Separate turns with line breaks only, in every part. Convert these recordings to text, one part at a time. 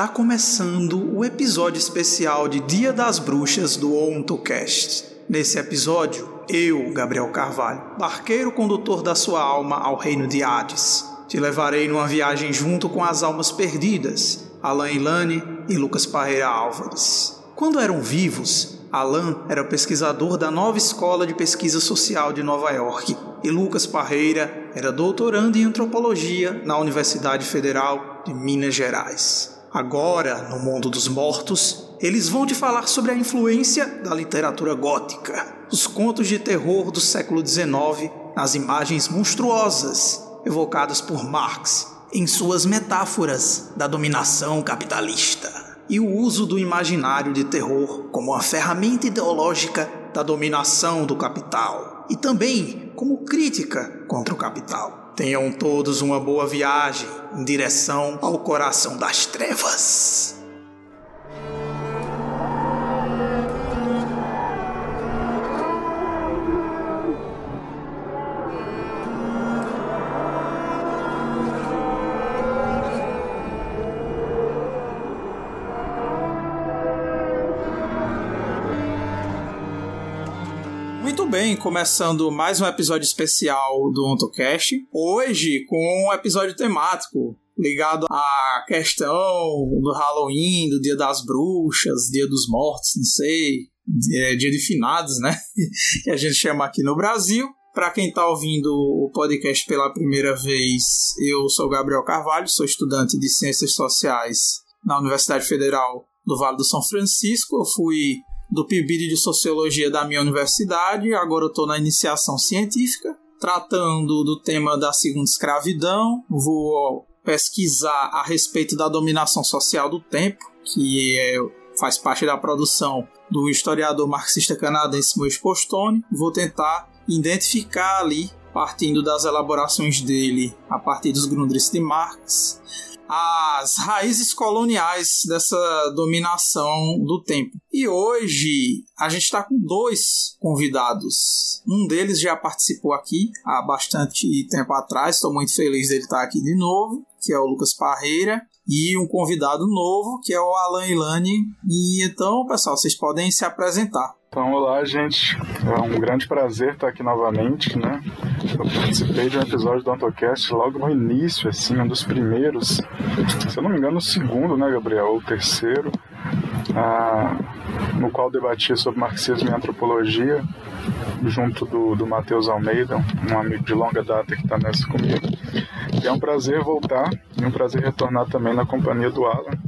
Está começando o episódio especial de Dia das Bruxas do OntoCast. Nesse episódio, eu, Gabriel Carvalho, barqueiro condutor da sua alma ao reino de Hades, te levarei numa viagem junto com as almas perdidas, Alain Ilane e Lucas Parreira Álvares. Quando eram vivos, Alain era pesquisador da nova Escola de Pesquisa Social de Nova York e Lucas Parreira era doutorando em antropologia na Universidade Federal de Minas Gerais. Agora, no mundo dos mortos, eles vão te falar sobre a influência da literatura gótica, os contos de terror do século XIX nas imagens monstruosas evocadas por Marx em suas metáforas da dominação capitalista e o uso do imaginário de terror como uma ferramenta ideológica da dominação do capital e também como crítica contra o capital. Tenham todos uma boa viagem em direção ao coração das trevas. Bem, começando mais um episódio especial do OntoCast. Hoje com um episódio temático ligado à questão do Halloween, do Dia das Bruxas, Dia dos Mortos, não sei, é, Dia de Finados, né? que a gente chama aqui no Brasil. Para quem está ouvindo o podcast pela primeira vez, eu sou Gabriel Carvalho, sou estudante de Ciências Sociais na Universidade Federal do Vale do São Francisco. Eu fui do PIBID de Sociologia da minha universidade, agora eu estou na iniciação científica, tratando do tema da segunda escravidão. Vou pesquisar a respeito da dominação social do tempo, que é, faz parte da produção do historiador marxista canadense Moisés Postone. Vou tentar identificar ali, partindo das elaborações dele, a partir dos Grundrisse de Marx, as raízes coloniais dessa dominação do tempo. E hoje a gente está com dois convidados. Um deles já participou aqui há bastante tempo atrás, estou muito feliz dele estar aqui de novo, que é o Lucas Parreira. E um convidado novo, que é o Alan Ilani. E então, pessoal, vocês podem se apresentar.
Então, olá, gente. É um grande prazer estar aqui novamente, né? Eu participei de um episódio do AutoCast logo no início, assim, um dos primeiros. Se eu não me engano, o segundo, né, Gabriel? Ou o terceiro. Ah, no qual debatia sobre marxismo e antropologia, junto do, do Matheus Almeida, um amigo de longa data que está nessa comigo. É um prazer voltar e um prazer retornar também na companhia do Alan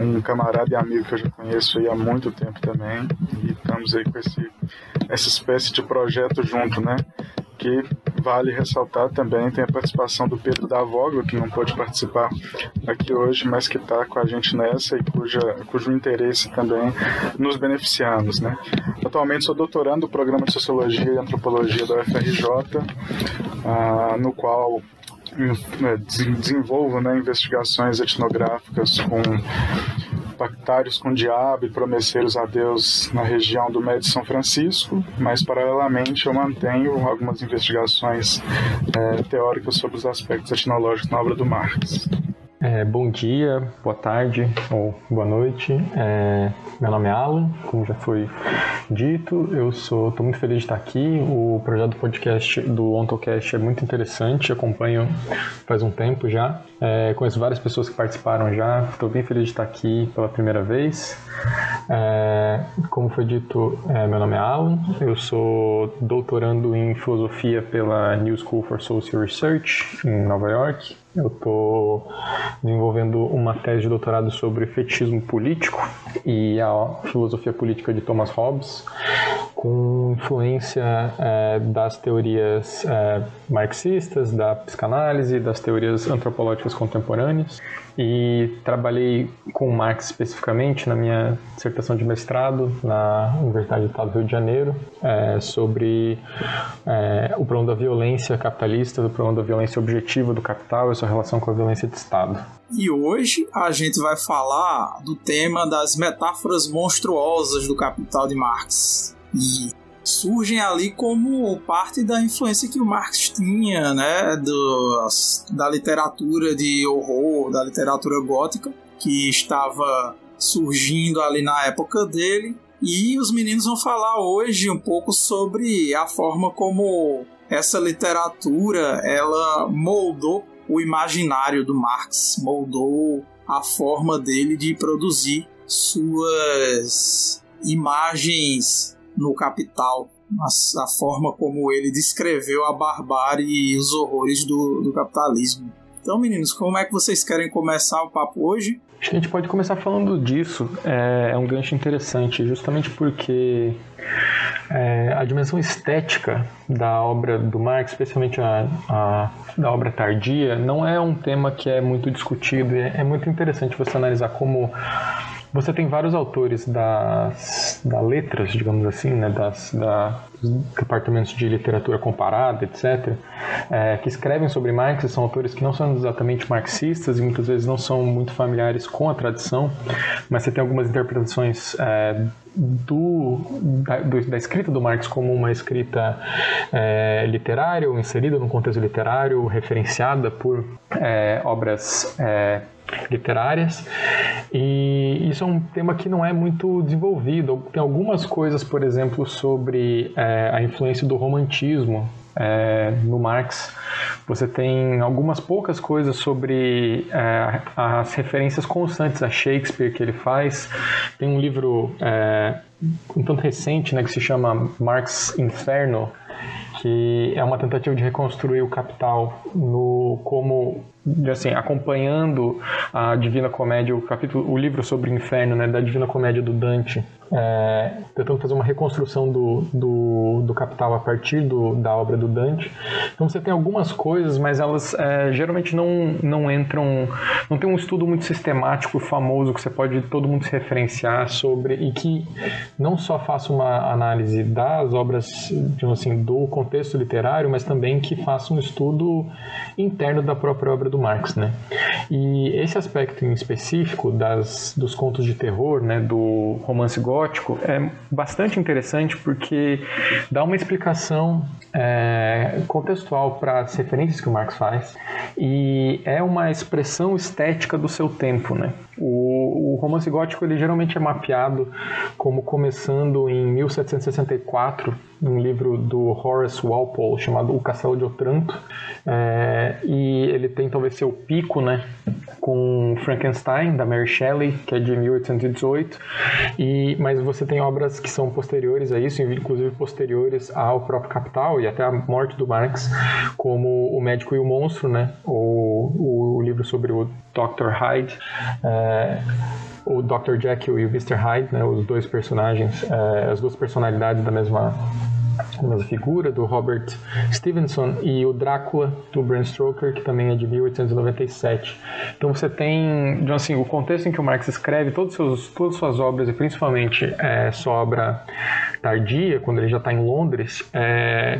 um camarada e amigo que eu já conheço há muito tempo também e estamos aí com esse, essa espécie de projeto junto, né? Que vale ressaltar também tem a participação do Pedro da Vogla, que não pôde participar aqui hoje, mas que está com a gente nessa e cuja, cujo interesse também nos beneficiamos, né? Atualmente sou doutorando do programa de Sociologia e Antropologia da UFRJ, ah, no qual desenvolvo né, investigações etnográficas com pactários com o diabo e promesseiros a Deus na região do Médio São Francisco, mas paralelamente eu mantenho algumas investigações é, teóricas sobre os aspectos etnológicos na obra do Marx.
É, bom dia, boa tarde ou boa noite. É, meu nome é Alan, como já foi dito, eu sou, estou muito feliz de estar aqui. O projeto do podcast do OntoCast é muito interessante, acompanho faz um tempo já. É, conheço várias pessoas que participaram já, estou bem feliz de estar aqui pela primeira vez. É, como foi dito, é, meu nome é Alan, eu sou doutorando em filosofia pela New School for Social Research em Nova York. Eu estou desenvolvendo uma tese de doutorado sobre fetichismo político e a filosofia política de Thomas Hobbes, com influência é, das teorias é, marxistas, da psicanálise, das teorias antropológicas contemporâneas e trabalhei com Marx especificamente na minha dissertação de mestrado na Universidade do Estado do Rio de Janeiro é, sobre é, o problema da violência capitalista, do problema da violência objetiva do capital e sua relação com a violência de Estado.
E hoje a gente vai falar do tema das metáforas monstruosas do capital de Marx. E surgem ali como parte da influência que o Marx tinha, né, do, da literatura de horror, da literatura gótica, que estava surgindo ali na época dele. E os meninos vão falar hoje um pouco sobre a forma como essa literatura ela moldou o imaginário do Marx, moldou a forma dele de produzir suas imagens no Capital, a, a forma como ele descreveu a barbárie e os horrores do, do capitalismo. Então, meninos, como é que vocês querem começar o papo hoje?
A gente pode começar falando disso. É, é um gancho interessante, justamente porque é, a dimensão estética da obra do Marx, especialmente a, a, da obra tardia, não é um tema que é muito discutido. É, é muito interessante você analisar como você tem vários autores das, da letras, digamos assim, né, das, da, dos departamentos de literatura comparada, etc., é, que escrevem sobre Marx e são autores que não são exatamente marxistas e muitas vezes não são muito familiares com a tradição, mas você tem algumas interpretações é, do, da, do, da, escrita do Marx como uma escrita é, literária ou inserida no contexto literário, referenciada por é, obras é, literárias. E isso é um tema que não é muito desenvolvido. Tem algumas coisas, por exemplo, sobre é, a influência do romantismo é, no Marx. Você tem algumas poucas coisas sobre é, as referências constantes a Shakespeare que ele faz. Tem um livro é, um tanto recente né, que se chama Marx Inferno, que é uma tentativa de reconstruir o Capital no como assim acompanhando a Divina Comédia o capítulo o livro sobre o inferno né da Divina Comédia do Dante é, tentando fazer uma reconstrução do, do, do Capital a partir do, da obra do Dante então você tem algumas coisas mas elas é, geralmente não não entram não tem um estudo muito sistemático famoso que você pode todo mundo se referenciar sobre e que não só faça uma análise das obras digamos assim do contexto literário mas também que faça um estudo interno da própria obra do Marx, né? E esse aspecto em específico das, dos contos de terror, né, do romance gótico, é bastante interessante porque dá uma explicação é, contextual para as referências que o Marx faz e é uma expressão estética do seu tempo, né? O, o romance gótico ele geralmente é mapeado como começando em 1764 um livro do Horace Walpole chamado O Castelo de Otranto é, e ele tem talvez seu pico, né, com Frankenstein da Mary Shelley que é de 1818 e mas você tem obras que são posteriores a isso, inclusive posteriores ao próprio Capital e até a morte do Marx, como O Médico e o Monstro, né, ou o, livro sobre o Dr. Hyde. É, o Dr. Jekyll e o Mr. Hyde, né, os dois personagens, é, as duas personalidades da mesma a mesma figura do Robert Stevenson e o Drácula do Bram Stoker que também é de 1897 então você tem assim o contexto em que o Marx escreve todos seus, todas suas obras e principalmente é, sua obra tardia quando ele já está em Londres é,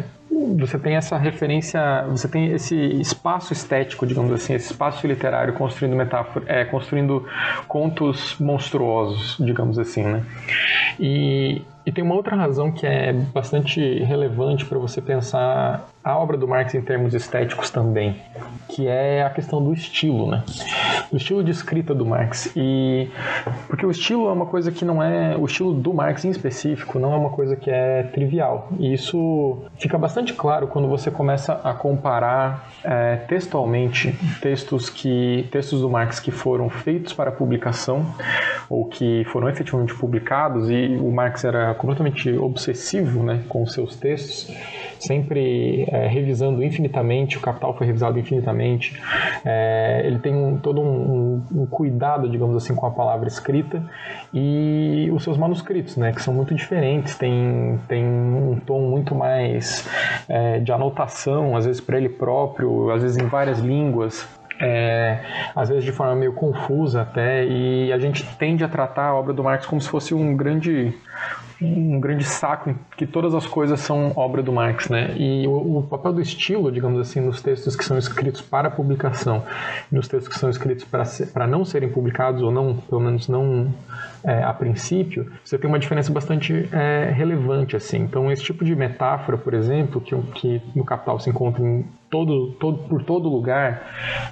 você tem essa referência, você tem esse espaço estético, digamos assim, esse espaço literário construindo metáfora, é, construindo contos monstruosos, digamos assim, né? E, e tem uma outra razão que é bastante relevante para você pensar a obra do Marx em termos estéticos também, que é a questão do estilo, né? O estilo de escrita do Marx e porque o estilo é uma coisa que não é o estilo do Marx em específico não é uma coisa que é trivial e isso fica bastante claro quando você começa a comparar é, textualmente textos que textos do Marx que foram feitos para publicação ou que foram efetivamente publicados e o Marx era completamente obsessivo, né, com seus textos sempre é, revisando infinitamente, o Capital foi revisado infinitamente. É, ele tem um, todo um, um, cuidado, digamos assim, com a palavra escrita e os seus manuscritos, né, que são muito diferentes, tem, tem um tom muito mais é, de anotação, às vezes para ele próprio, às vezes em várias línguas. É, às vezes de forma meio confusa até, e a gente tende a tratar a obra do Marx como se fosse um grande um grande saco que todas as coisas são obra do Marx, né? E o, o papel do estilo, digamos assim, nos textos que são escritos para publicação, nos textos que são escritos para, para não serem publicados ou não, pelo menos não é, a princípio, você tem uma diferença bastante é, relevante, assim. Então, esse tipo de metáfora, por exemplo, que, que no Capital se encontra em todo, todo, por todo lugar,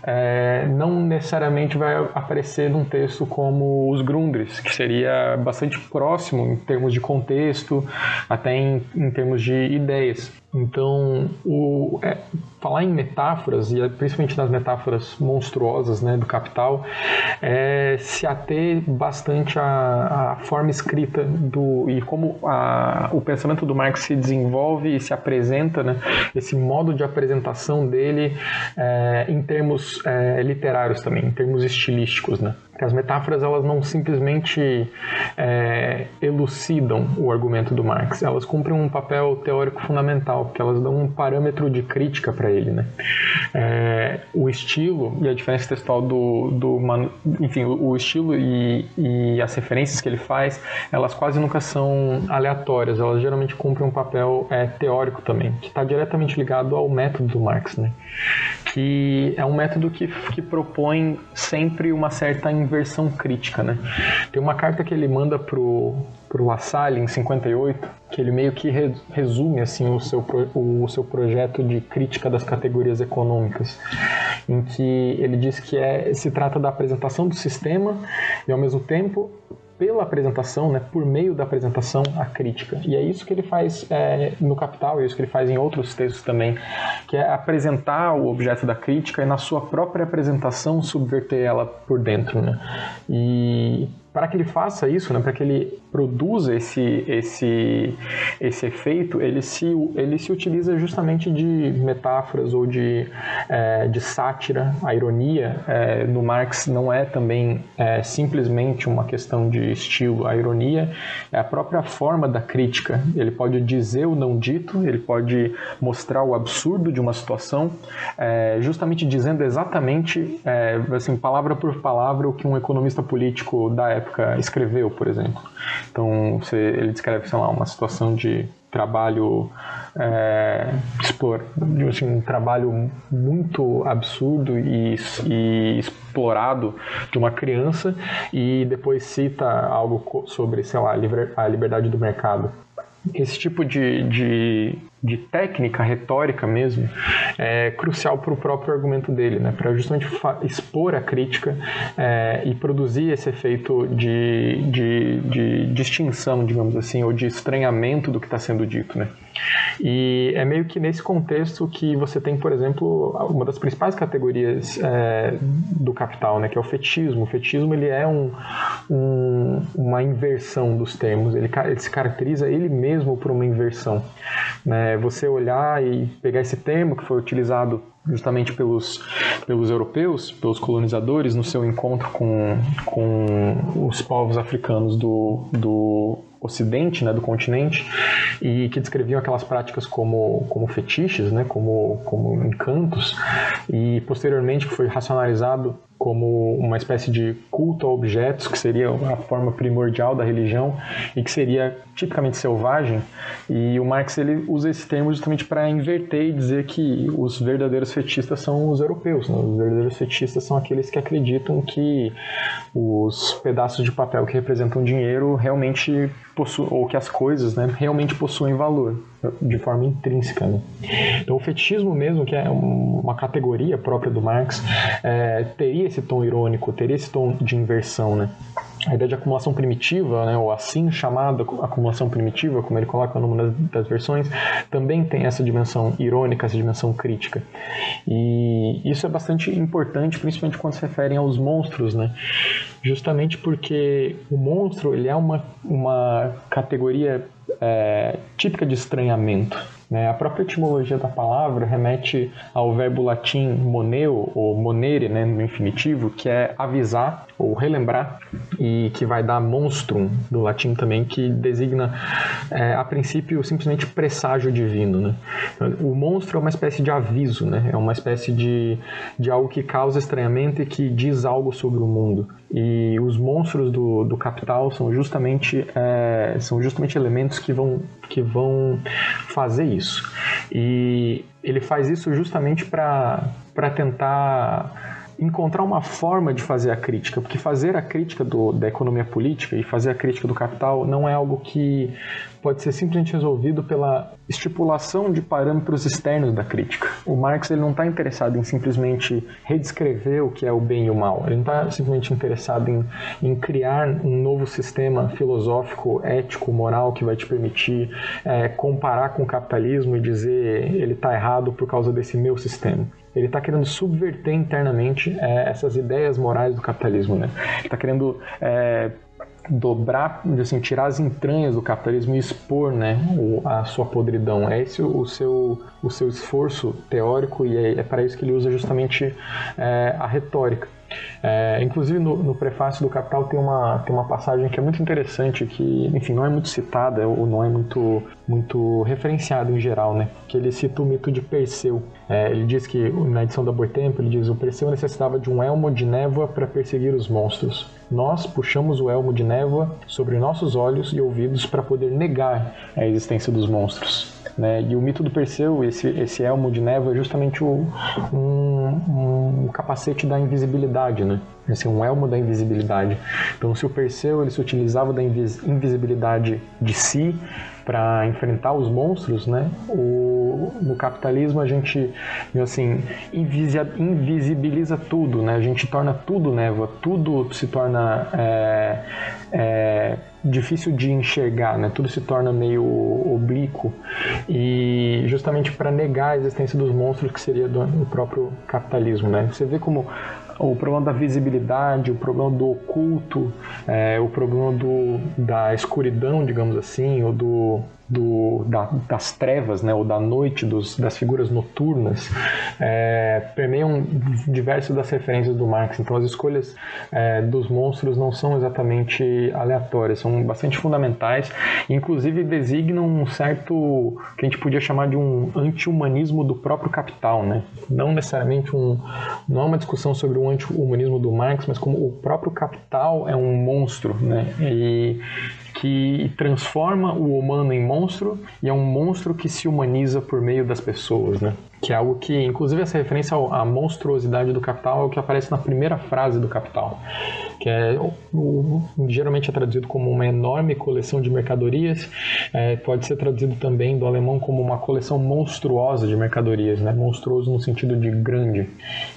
é, não necessariamente vai aparecer num texto como os Grundris, que seria bastante próximo em termos de contexto, até em, em termos de ideias. Então, o, é, falar em metáforas, e principalmente nas metáforas monstruosas né, do Capital, é se ater bastante à, à forma escrita do, e como a, o pensamento do Marx se desenvolve e se apresenta, né, esse modo de apresentação dele é, em termos é, literários também, em termos estilísticos. Né. As metáforas elas não simplesmente é, elucidam o argumento do Marx, elas cumprem um papel teórico fundamental, porque elas dão um parâmetro de crítica para ele. Né? É, o estilo e a diferença textual do, do enfim, o estilo e, e as referências que ele faz, elas quase nunca são aleatórias, elas geralmente cumprem um papel é, teórico também, que está diretamente ligado ao método do Marx, né? que é um método que, que propõe sempre uma certa inversão crítica, né? Tem uma carta que ele manda pro pro La Salle em 58, que ele meio que resume assim o seu o seu projeto de crítica das categorias econômicas, em que ele diz que é se trata da apresentação do sistema e ao mesmo tempo pela apresentação, né, por meio da apresentação, a crítica. E é isso que ele faz é, no Capital, é isso que ele faz em outros textos também, que é apresentar o objeto da crítica e na sua própria apresentação subverter ela por dentro. Né? E para que ele faça isso, né, para que ele produza esse, esse, esse efeito, ele se, ele se utiliza justamente de metáforas ou de, é, de sátira. A ironia é, no Marx não é também é, simplesmente uma questão de estilo. A ironia é a própria forma da crítica. Ele pode dizer o não dito, ele pode mostrar o absurdo de uma situação, é, justamente dizendo exatamente, é, assim, palavra por palavra, o que um economista político da época escreveu, por exemplo. Então, você, ele descreve, sei lá, uma situação de trabalho é, explore, assim, um trabalho muito absurdo e, e, explorado de uma criança e depois cita algo sobre, sei lá, a liberdade do mercado. Esse tipo de, de de técnica retórica mesmo é crucial para o próprio argumento dele, né? para justamente expor a crítica é, e produzir esse efeito de, de, de distinção, digamos assim, ou de estranhamento do que está sendo dito. Né? E é meio que nesse contexto que você tem, por exemplo, uma das principais categorias é, do capital, né? que é o fetismo. O fetismo ele é um, um, uma inversão dos termos, ele, ele se caracteriza ele mesmo por uma inversão. Né? É você olhar e pegar esse termo que foi utilizado justamente pelos, pelos europeus, pelos colonizadores, no seu encontro com, com os povos africanos do, do ocidente, né, do continente, e que descreviam aquelas práticas como, como fetiches, né, como, como encantos, e posteriormente foi racionalizado como uma espécie de culto a objetos, que seria a forma primordial da religião e que seria tipicamente selvagem. E o Marx ele usa esse termo justamente para inverter e dizer que os verdadeiros fetistas são os europeus. Né? Os verdadeiros fetistas são aqueles que acreditam que os pedaços de papel que representam dinheiro realmente possuem, ou que as coisas né, realmente possuem valor de forma intrínseca. Né? Então, o fetismo mesmo, que é uma categoria própria do Marx, é, teria esse tom irônico, teria esse tom de inversão. Né? A ideia de acumulação primitiva, né, ou assim chamada acumulação primitiva, como ele coloca numa das, das versões, também tem essa dimensão irônica, essa dimensão crítica. E isso é bastante importante, principalmente quando se referem aos monstros, né? justamente porque o monstro ele é uma, uma categoria é, típica de estranhamento. Né? A própria etimologia da palavra remete ao verbo latim moneo, ou monere, né, no infinitivo, que é avisar ou relembrar, e que vai dar monstrum, do latim também, que designa, é, a princípio, simplesmente presságio divino. Né? O monstro é uma espécie de aviso, né? é uma espécie de, de algo que causa estranhamento e que diz algo sobre o mundo. E os monstros do, do capital são justamente, é, são justamente elementos que vão, que vão fazer isso. E ele faz isso justamente para tentar encontrar uma forma de fazer a crítica, porque fazer a crítica do, da economia política e fazer a crítica do capital não é algo que pode ser simplesmente resolvido pela estipulação de parâmetros externos da crítica. O Marx ele não está interessado em simplesmente redescrever o que é o bem e o mal, ele não está simplesmente interessado em, em, criar um novo sistema filosófico, ético, moral que vai te permitir é, comparar com o capitalismo e dizer ele está errado por causa desse meu sistema ele está querendo subverter internamente é, essas ideias morais do capitalismo, né? Está querendo é, dobrar, assim, tirar as entranhas do capitalismo e expor, né, a sua podridão. É esse o seu, o seu esforço teórico e é, é para isso que ele usa justamente é, a retórica. É, inclusive no, no, prefácio do Capital tem uma, tem uma passagem que é muito interessante, que enfim não é muito citada ou não é muito, muito referenciada em geral, né? Que ele cita o mito de Perseu. É, ele diz que na edição da Boitempo ele diz o Perseu necessitava de um elmo de névoa para perseguir os monstros. Nós puxamos o elmo de névoa sobre nossos olhos e ouvidos para poder negar a existência dos monstros. Né? E o mito do Perseu, esse, esse elmo de névoa, é justamente o, um, um capacete da invisibilidade, né? Assim, um elmo da invisibilidade. Então, se o Perseu ele se utilizava da invisibilidade de si para enfrentar os monstros, né? O, no capitalismo a gente, assim, invisibiliza tudo, né? A gente torna tudo névoa, tudo se torna é, é, difícil de enxergar, né? Tudo se torna meio oblíquo e justamente para negar a existência dos monstros que seria do, do próprio capitalismo, né? Você vê como o problema da visibilidade, o problema do oculto, é, o problema do, da escuridão, digamos assim, ou do, do, da, das trevas, né, ou da noite, dos, das figuras noturnas, é, permeiam diversas das referências do Marx. Então, as escolhas é, dos monstros não são exatamente aleatórias, são bastante fundamentais, inclusive designam um certo que a gente podia chamar de um anti-humanismo do próprio capital, né? Não necessariamente um, não é uma discussão sobre um anti-humanismo do Marx, mas como o próprio capital é um monstro, né? E que transforma o humano em monstro e é um monstro que se humaniza por meio das pessoas, né? Que é algo que, inclusive, essa referência à monstruosidade do capital é o que aparece na primeira frase do Capital, que é o, geralmente é traduzido como uma enorme coleção de mercadorias, é, pode ser traduzido também do alemão como uma coleção monstruosa de mercadorias, né? Monstruoso no sentido de grande.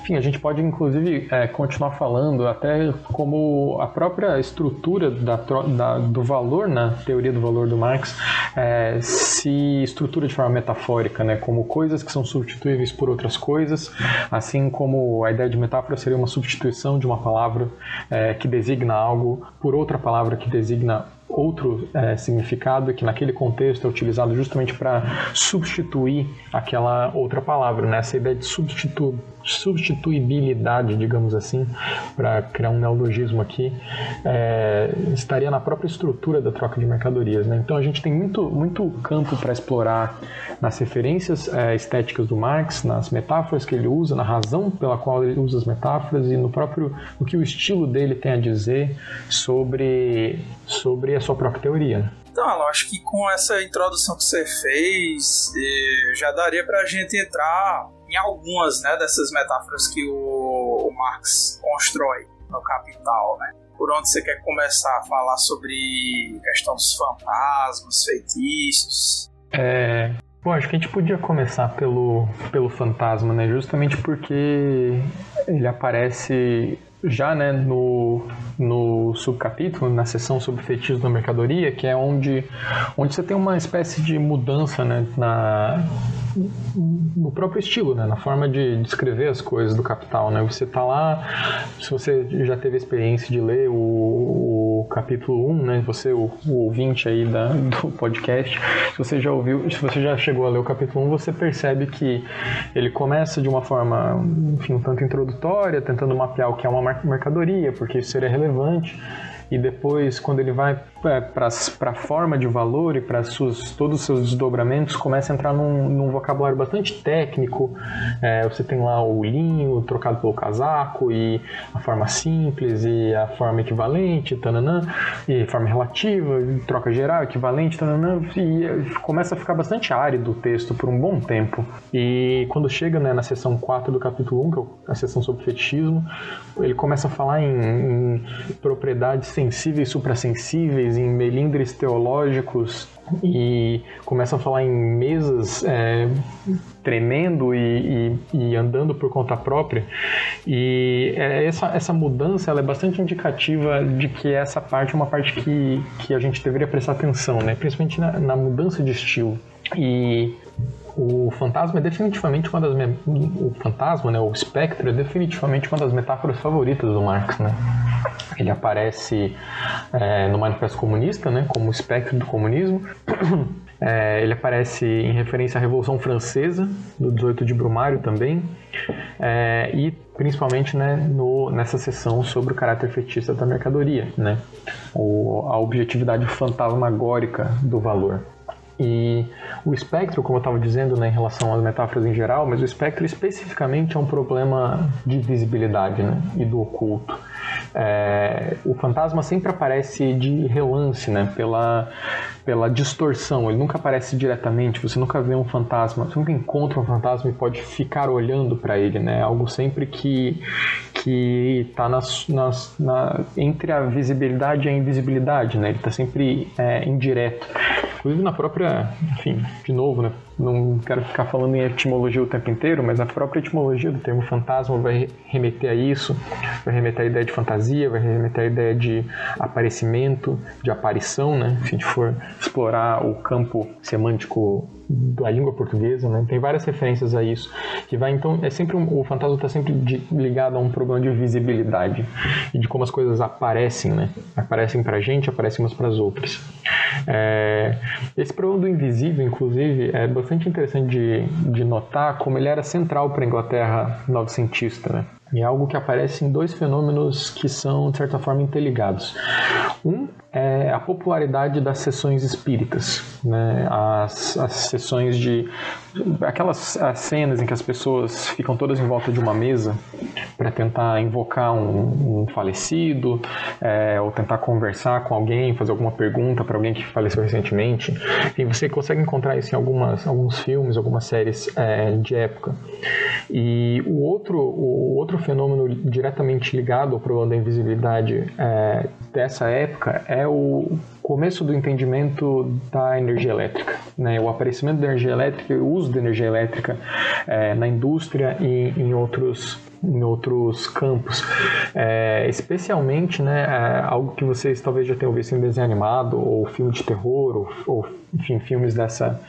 Enfim, a gente pode, inclusive, é, continuar falando até como a própria estrutura da, da, do valor na teoria do valor do Marx é, se estrutura de forma metafórica, né? Como coisas que são substituíveis por outras coisas, assim como a ideia de metáfora seria uma substituição de uma palavra é, que designa algo por outra palavra que designa outro é, significado que naquele contexto é utilizado justamente para substituir aquela outra palavra, né? Essa ideia de substitu substituibilidade, digamos assim, para criar um neologismo aqui, é, estaria na própria estrutura da troca de mercadorias. Né? Então a gente tem muito, muito campo para explorar nas referências é, estéticas do Marx, nas metáforas que ele usa, na razão pela qual ele usa as metáforas e no próprio o que o estilo dele tem a dizer sobre, sobre a sua própria teoria. Né?
Então, eu acho que com essa introdução que você fez, eh, já daria para a gente entrar em algumas né, dessas metáforas que o, o Marx constrói no Capital, né? Por onde você quer começar a falar sobre questão dos fantasmas, feitiços?
É, Bom, acho que a gente podia começar pelo, pelo fantasma, né? Justamente porque ele aparece já né, no, no subcapítulo, na seção sobre feitiços da mercadoria, que é onde, onde você tem uma espécie de mudança né, na, no próprio estilo, né? na forma de descrever as coisas do Capital. Né? Você está lá, se você já teve a experiência de ler o, o capítulo 1, né? você, o, o ouvinte aí da, do podcast, se você já ouviu, se você já chegou a ler o capítulo 1, você percebe que ele começa de uma forma, enfim, um tanto introdutória, tentando mapear o que é uma mercadoria, porque isso seria relevante e depois quando ele vai para a forma de valor e para todos os seus desdobramentos, começa a entrar num, num vocabulário bastante técnico. É, você tem lá o linho trocado pelo casaco e a forma simples e a forma equivalente, tananã, e forma relativa, troca geral, equivalente, tananã, e começa a ficar bastante árido o texto por um bom tempo. E quando chega né, na seção 4 do capítulo 1, que é a seção sobre fetichismo, ele começa a falar em, em propriedades sensíveis e em melindres teológicos e começa a falar em mesas é, tremendo e, e, e, andando por conta própria. E é, essa, essa mudança ela é bastante indicativa de que essa parte é uma parte que, que a gente deveria prestar atenção, né? principalmente na, na mudança de estilo. E o fantasma é definitivamente uma das o fantasma, né, o espectro é definitivamente uma das metáforas favoritas do Marx, né? Ele aparece é, no Manifesto Comunista, né, como espectro do comunismo. É, ele aparece em referência à Revolução Francesa, do 18 de Brumário também, é, e principalmente né, no, nessa sessão sobre o caráter fetista da mercadoria, né, o, a objetividade fantasmagórica do valor. E o espectro, como eu estava dizendo né, em relação às metáforas em geral, mas o espectro especificamente é um problema de visibilidade né, e do oculto. É, o fantasma sempre aparece de relance, né, pela, pela distorção, ele nunca aparece diretamente, você nunca vê um fantasma, você nunca encontra um fantasma e pode ficar olhando para ele, né, algo sempre que que está nas, nas, na, entre a visibilidade e a invisibilidade, né, ele está sempre é, indireto. Inclusive na própria, enfim, de novo, né, não quero ficar falando em etimologia o tempo inteiro, mas a própria etimologia do termo fantasma vai remeter a isso, vai remeter à ideia de fantasia, vai remeter à ideia de aparecimento, de aparição, né? Se a gente for explorar o campo semântico da língua portuguesa, né? Tem várias referências a isso que vai então é sempre um, o fantasma está sempre de, ligado a um problema de visibilidade e de como as coisas aparecem, né? Aparecem para gente, aparecem umas para as outras. É, esse problema do invisível, inclusive, é bastante interessante de, de notar como ele era central para a Inglaterra novecentista, né? E é algo que aparece em dois fenômenos que são, de certa forma, interligados. Um é a popularidade das sessões espíritas, né? as, as sessões de. aquelas cenas em que as pessoas ficam todas em volta de uma mesa para tentar invocar um, um falecido, é, ou tentar conversar com alguém, fazer alguma pergunta para alguém que faleceu recentemente. Enfim, você consegue encontrar isso em algumas, alguns filmes, algumas séries é, de época. E o outro, o outro fenômeno diretamente ligado ao problema da invisibilidade é, dessa época é o começo do entendimento da energia elétrica, né? o aparecimento da energia elétrica e o uso da energia elétrica é, na indústria e em outros em outros campos. É, especialmente, né, é algo que vocês talvez já tenham visto em desenho animado, ou filme de terror, ou, ou enfim, filmes dessa,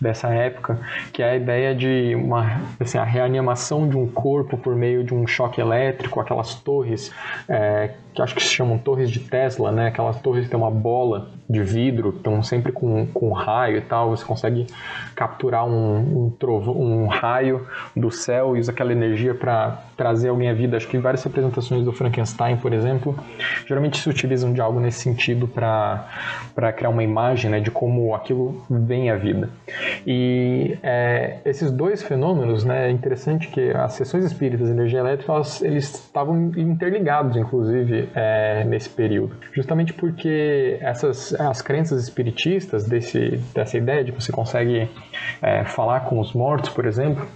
dessa época, que é a ideia de uma, assim, a reanimação de um corpo por meio de um choque elétrico, aquelas torres é, que acho que se chamam torres de Tesla, né? Aquelas torres que tem uma bola de vidro, estão sempre com, com raio e tal, você consegue capturar um, um, trovo, um raio do céu e usa aquela energia para trazer alguém à vida. Acho que várias representações do Frankenstein, por exemplo, geralmente se utilizam de algo nesse sentido para criar uma imagem né, de como aquilo vem à vida. E é, esses dois fenômenos, né, é interessante que as sessões espíritas e energia elétrica, elas, eles estavam interligados, inclusive, é, nesse período. Justamente porque essas as crenças espiritistas desse, dessa ideia de que você consegue é, falar com os mortos, por exemplo,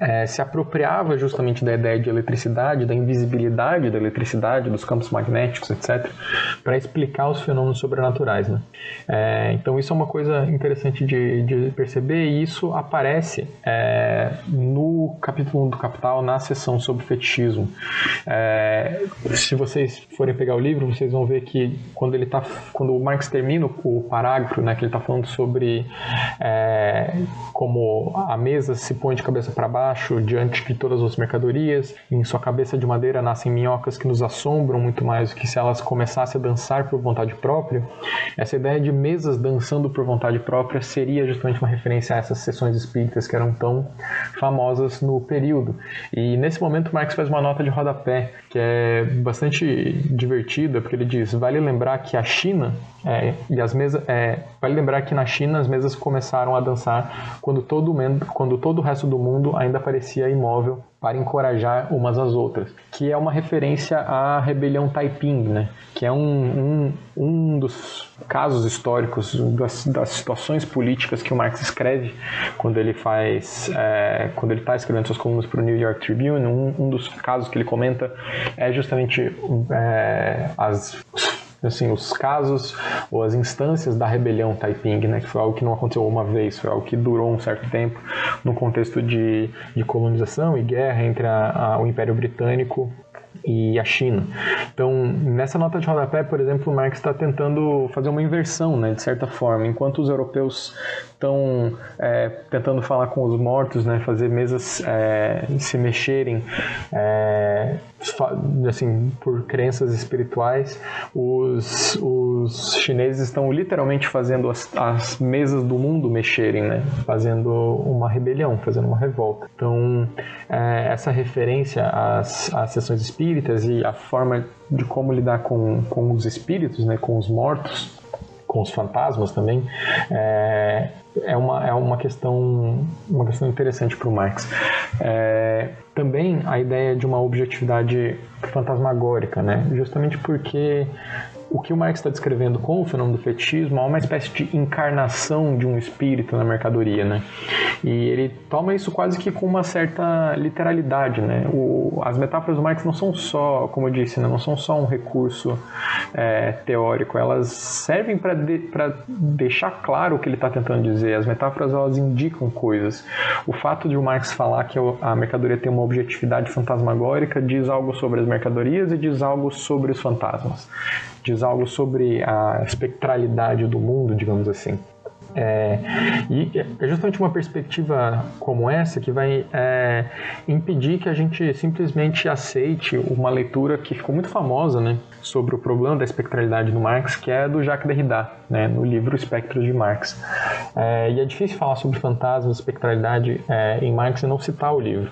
é, se apropriava justamente da ideia de eletricidade, da invisibilidade da eletricidade, dos campos magnéticos, etc., para explicar os fenômenos sobrenaturais. Né? É, então, isso é uma coisa interessante de, de perceber, e isso aparece é, no capítulo 1 do Capital, na sessão sobre fetichismo. É, se vocês forem pegar o livro, vocês vão ver que quando ele tá, quando o Marx termina o parágrafo, né, que ele está falando sobre é, como a mesa se põe de cabeça para baixo diante de todas as mercadorias, em sua cabeça de madeira nascem minhocas que nos assombram muito mais do que se elas começassem a dançar por vontade própria. Essa ideia de mesas dançando por vontade própria seria justamente uma referência a essas sessões espíritas que eram tão famosas no período. E nesse momento Marx faz uma nota de rodapé que é bastante divertida, porque ele diz: vale lembrar que a China é, e as mesas, é, vale lembrar que na China as mesas começaram a dançar quando todo, quando todo o resto do mundo ainda parecia imóvel para encorajar umas às outras, que é uma referência à rebelião Taiping, né? que é um, um, um dos casos históricos, das, das, situações políticas que o Marx escreve quando ele faz, é, quando ele está escrevendo suas colunas para o New York Tribune, um, um, dos casos que ele comenta é justamente é, as assim, os casos ou as instâncias da rebelião Taiping, né, que foi algo que não aconteceu uma vez, foi algo que durou um certo tempo no contexto de, de colonização e guerra entre a, a, o Império Britânico e a China. Então, nessa nota de rodapé, por exemplo, Marx está tentando fazer uma inversão, né, de certa forma. Enquanto os europeus estão é, tentando falar com os mortos, né, fazer mesas é, se mexerem, é, assim, por crenças espirituais, os, os chineses estão literalmente fazendo as, as mesas do mundo mexerem, né, fazendo uma rebelião, fazendo uma revolta. Então, é, essa referência às, às sessões espíritas e a forma de como lidar com, com os espíritos, né, com os mortos, com os fantasmas também, é, é, uma, é uma, questão, uma questão interessante para o Marx. É, também a ideia de uma objetividade fantasmagórica, né? justamente porque o que o Marx está descrevendo com o fenômeno do fetichismo é uma espécie de encarnação de um espírito na mercadoria, né? E ele toma isso quase que com uma certa literalidade, né? O, as metáforas do Marx não são só, como eu disse, né? não são só um recurso é, teórico, elas servem para de, deixar claro o que ele está tentando dizer. As metáforas elas indicam coisas. O fato de o Marx falar que a mercadoria tem uma objetividade fantasmagórica diz algo sobre as mercadorias e diz algo sobre os fantasmas diz algo sobre a espectralidade do mundo, digamos assim. É, e é justamente uma perspectiva como essa que vai é, impedir que a gente simplesmente aceite uma leitura que ficou muito famosa né, sobre o problema da espectralidade do Marx, que é do Jacques Derrida, né, no livro Espectros de Marx. É, e é difícil falar sobre fantasmas, espectralidade é, em Marx e não citar o livro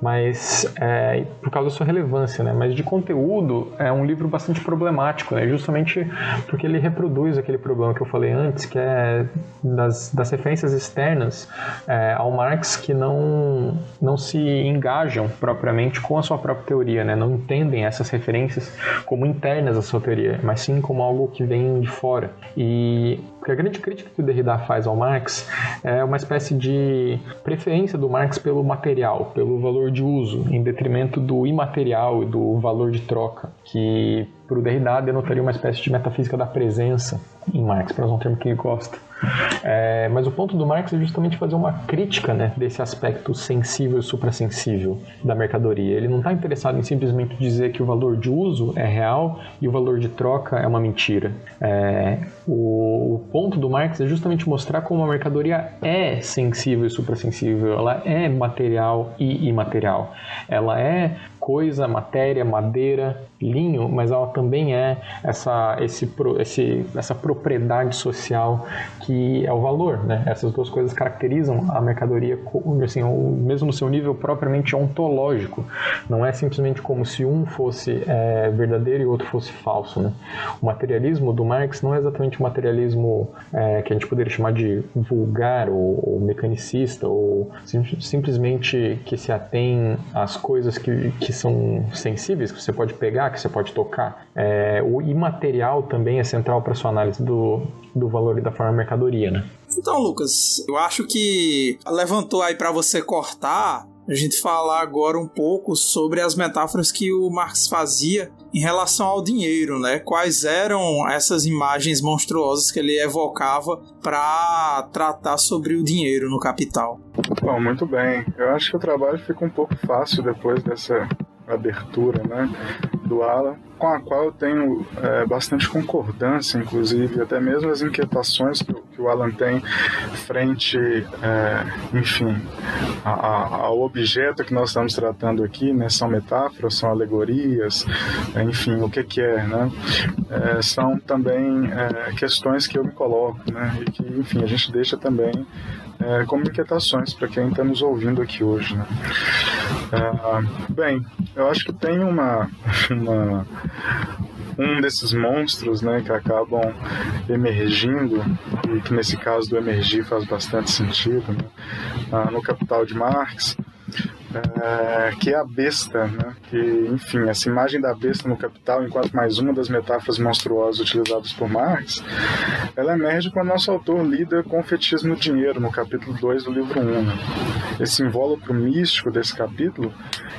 mas é, por causa da sua relevância, né? Mas de conteúdo é um livro bastante problemático, né? Justamente porque ele reproduz aquele problema que eu falei antes, que é das, das referências externas é, ao Marx que não não se engajam propriamente com a sua própria teoria, né? Não entendem essas referências como internas à sua teoria, mas sim como algo que vem de fora. E porque a grande crítica que o Derrida faz ao Marx é uma espécie de preferência do Marx pelo material, pelo valor de uso, em detrimento do imaterial e do valor de troca, que para o Derrida denotaria uma espécie de metafísica da presença em Marx, para usar um termo que ele gosta. É, mas o ponto do Marx é justamente fazer uma crítica né, desse aspecto sensível e suprassensível da mercadoria. Ele não está interessado em simplesmente dizer que o valor de uso é real e o valor de troca é uma mentira. É, o, o, ponto do Marx é justamente mostrar como a mercadoria é sensível e suprassensível, ela é material e imaterial. Ela é coisa, matéria, madeira, linho, mas ela também é essa, esse, esse, essa propriedade social que é o valor. Né? Essas duas coisas caracterizam a mercadoria, assim, mesmo no seu nível propriamente ontológico. Não é simplesmente como se um fosse é, verdadeiro e o outro fosse falso. Né? O materialismo do Marx não é exatamente o materialismo é, que a gente poderia chamar de vulgar ou, ou mecanicista, ou sim, simplesmente que se atém às coisas que, que são sensíveis, que você pode pegar, que você pode tocar. É, o imaterial também é central para sua análise do, do valor e da forma mercadoria, né?
Então, Lucas, eu acho que levantou aí para você cortar a gente falar agora um pouco sobre as metáforas que o Marx fazia em relação ao dinheiro, né? Quais eram essas imagens monstruosas que ele evocava para tratar sobre o dinheiro no capital?
Bom, muito bem. Eu acho que o trabalho fica um pouco fácil depois dessa abertura, né, do Alan, com a qual eu tenho é, bastante concordância, inclusive, até mesmo as inquietações que, que o Alan tem frente, é, enfim, a, a, ao objeto que nós estamos tratando aqui, né, são metáforas, são alegorias, é, enfim, o que que é, né, é, são também é, questões que eu me coloco, né, e que, enfim, a gente deixa também é, como inquietações para quem está nos ouvindo aqui hoje. Né? É, bem, eu acho que tem uma, uma um desses monstros né, que acabam emergindo, e que nesse caso do emergir faz bastante sentido, né, ah, no Capital de Marx, é, que é a besta, né? que, enfim, essa imagem da besta no Capital, enquanto mais uma das metáforas monstruosas utilizadas por Marx, ela emerge quando nosso autor lida com o fetichismo do dinheiro, no capítulo 2 do livro 1. Né? Esse invólucro místico desse capítulo,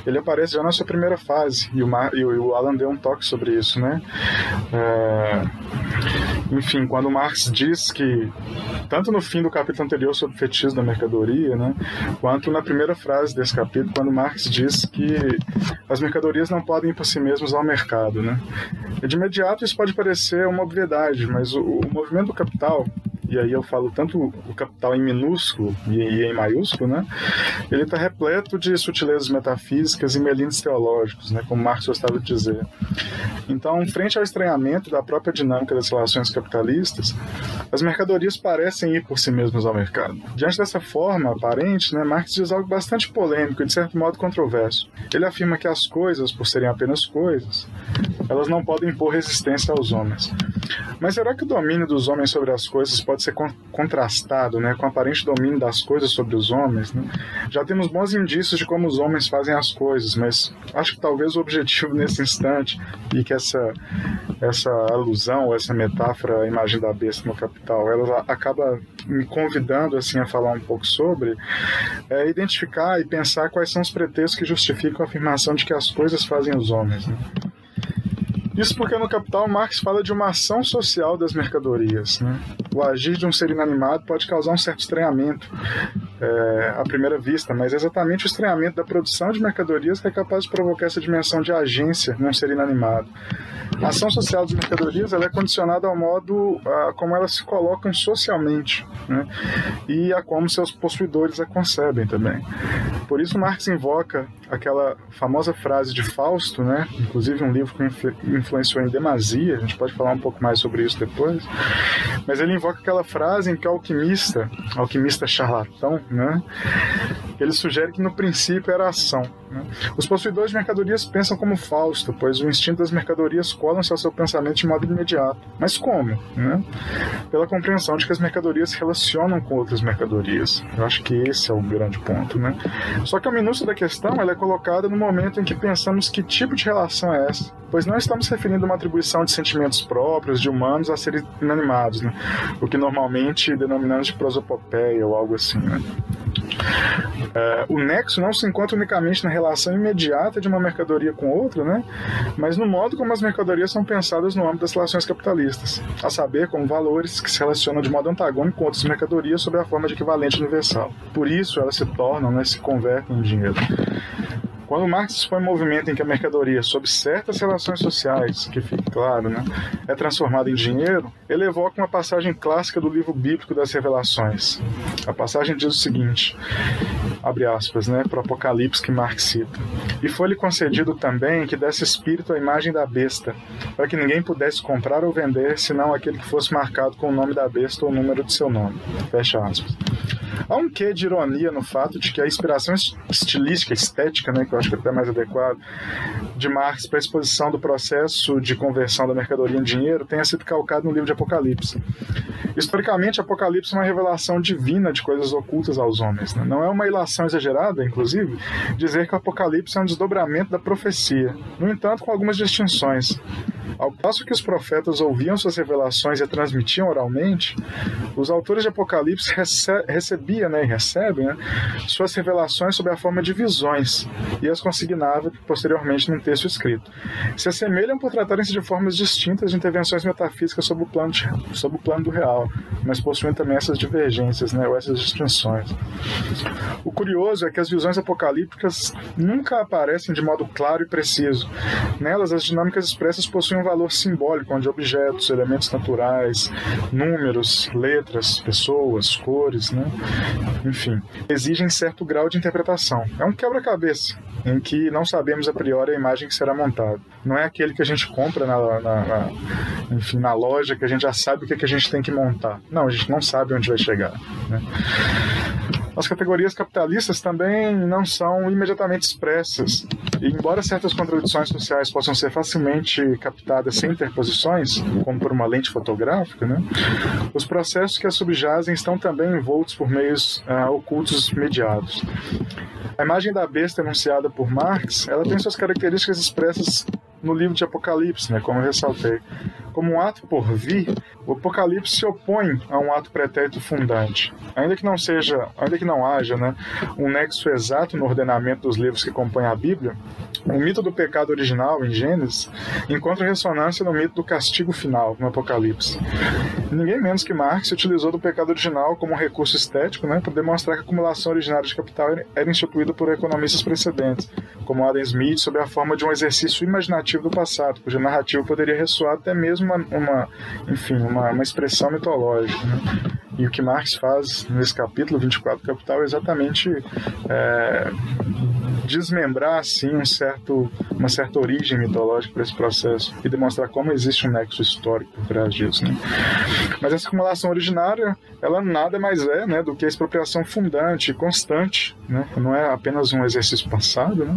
ele aparece já na sua primeira fase, e o, Mar, e o Alan deu um toque sobre isso, né? É, enfim, quando Marx diz que, tanto no fim do capítulo anterior sobre o fetichismo da mercadoria, né, quanto na primeira frase desse capítulo, quando Marx diz que as mercadorias não podem ir por si mesmas ao mercado. Né? E de imediato isso pode parecer uma obviedade, mas o, o movimento do capital e aí eu falo tanto o capital em minúsculo e, em maiúsculo, né? Ele está repleto de sutilezas metafísicas e melindres teológicos, né? Como Marx gostava de dizer. Então, frente ao estranhamento da própria dinâmica das relações capitalistas, as mercadorias parecem ir por si mesmas ao mercado. Diante dessa forma aparente, né, Marx diz algo bastante polêmico e, de certo modo, controverso. Ele afirma que as coisas, por serem apenas coisas, elas não podem impor resistência aos homens. Mas será que o domínio dos homens sobre as coisas pode ser contrastado né, com o aparente domínio das coisas sobre os homens? Né? Já temos bons indícios de como os homens fazem as coisas, mas acho que talvez o objetivo nesse instante, e que essa, essa alusão, essa metáfora, a imagem da besta no capital, ela acaba me convidando assim a falar um pouco sobre, é identificar e pensar quais são os pretextos que justificam a afirmação de que as coisas fazem os homens. Né? Isso porque no Capital Marx fala de uma ação social das mercadorias. Né? O agir de um ser inanimado pode causar um certo estranhamento é, à primeira vista, mas é exatamente o estranhamento da produção de mercadorias que é capaz de provocar essa dimensão de agência num ser inanimado. A ação social das mercadorias ela é condicionada ao modo a, como elas se colocam socialmente né? e a como seus possuidores a concebem também. Por isso Marx invoca aquela famosa frase de Fausto, né? inclusive um livro que influenciou em demasia, a gente pode falar um pouco mais sobre isso depois, mas ele invoca aquela frase em que o alquimista, alquimista charlatão, né? Ele sugere que no princípio era ação. Né? Os possuidores de mercadorias pensam como Fausto, pois o instinto das mercadorias colam-se ao seu pensamento de modo imediato. Mas como? Né? Pela compreensão de que as mercadorias se relacionam com outras mercadorias. Eu acho que esse é o grande ponto. Né? Só que a minúcia da questão ela é colocada no momento em que pensamos que tipo de relação é essa, pois não estamos referindo uma atribuição de sentimentos próprios de humanos a seres inanimados, né? o que normalmente denominamos de prosopopeia ou algo assim. Né? É, o nexo não se encontra unicamente na relação imediata de uma mercadoria com outra, né? mas no modo como as mercadorias são pensadas no âmbito das relações capitalistas, a saber, como valores que se relacionam de modo antagônico com outras mercadorias sob a forma de equivalente universal. Por isso, elas se tornam, né, se convertem em dinheiro. Quando Marx expõe um movimento em que a mercadoria, sob certas relações sociais, que fique claro, né, é transformada em dinheiro, ele evoca uma passagem clássica do livro bíblico das Revelações. A passagem diz o seguinte: abre aspas, né, para o Apocalipse que Marx cita. E foi-lhe concedido também que desse espírito à imagem da besta, para que ninguém pudesse comprar ou vender, senão aquele que fosse marcado com o nome da besta ou o número de seu nome. Fecha aspas. Há um quê de ironia no fato de que a inspiração estilística, estética, né, que eu acho que é até mais adequado, de Marx para a exposição do processo de conversão da mercadoria em dinheiro tenha sido calcado no livro de Apocalipse. Historicamente, Apocalipse é uma revelação divina de coisas ocultas aos homens. Né? Não é uma ilação exagerada, inclusive, dizer que o Apocalipse é um desdobramento da profecia. No entanto, com algumas distinções. Ao passo que os profetas ouviam suas revelações e a transmitiam oralmente, os autores de Apocalipse rece recebiam recebia né, e recebe né, suas revelações sob a forma de visões e as consignava posteriormente num texto escrito. Se assemelham por tratarem-se de formas distintas de intervenções metafísicas sobre o plano, de, sobre o plano do real, mas possuem também essas divergências né, ou essas distinções. O curioso é que as visões apocalípticas nunca aparecem de modo claro e preciso. Nelas, as dinâmicas expressas possuem um valor simbólico, onde objetos, elementos naturais, números, letras, pessoas, cores, né? enfim, exigem certo grau de interpretação. É um quebra-cabeça em que não sabemos a priori a imagem que será montada. Não é aquele que a gente compra na, na, na enfim, na loja que a gente já sabe o que, é que a gente tem que montar. Não, a gente não sabe onde vai chegar. Né? As categorias capitalistas também não são imediatamente expressas. E, embora certas contradições sociais possam ser facilmente captadas sem interposições, como por uma lente fotográfica, né, os processos que as subjazem estão também envoltos por meios uh, ocultos mediados. A imagem da besta enunciada por Marx, ela tem suas características expressas no livro de Apocalipse, né, como eu ressaltei. Como um ato por vir, o Apocalipse se opõe a um ato pretérito fundante. Ainda que não seja, ainda que não haja, né, um nexo exato no ordenamento dos livros que compõem a Bíblia, o mito do pecado original, em Gênesis, encontra ressonância no mito do castigo final, no Apocalipse. Ninguém menos que Marx utilizou do pecado original como um recurso estético né, para demonstrar que a acumulação originária de capital era instituída por economistas precedentes, como Adam Smith, sob a forma de um exercício imaginativo do passado, cuja narrativa poderia ressoar até mesmo uma, uma enfim, uma, uma expressão mitológica. Né? E o que Marx faz nesse capítulo 24 do Capital é exatamente é, desmembrar assim um certo, uma certa origem mitológica para esse processo e demonstrar como existe um nexo histórico por trás disso. Né? Mas essa acumulação originária, ela nada mais é né, do que a expropriação fundante, constante, né? não é apenas um exercício passado, né?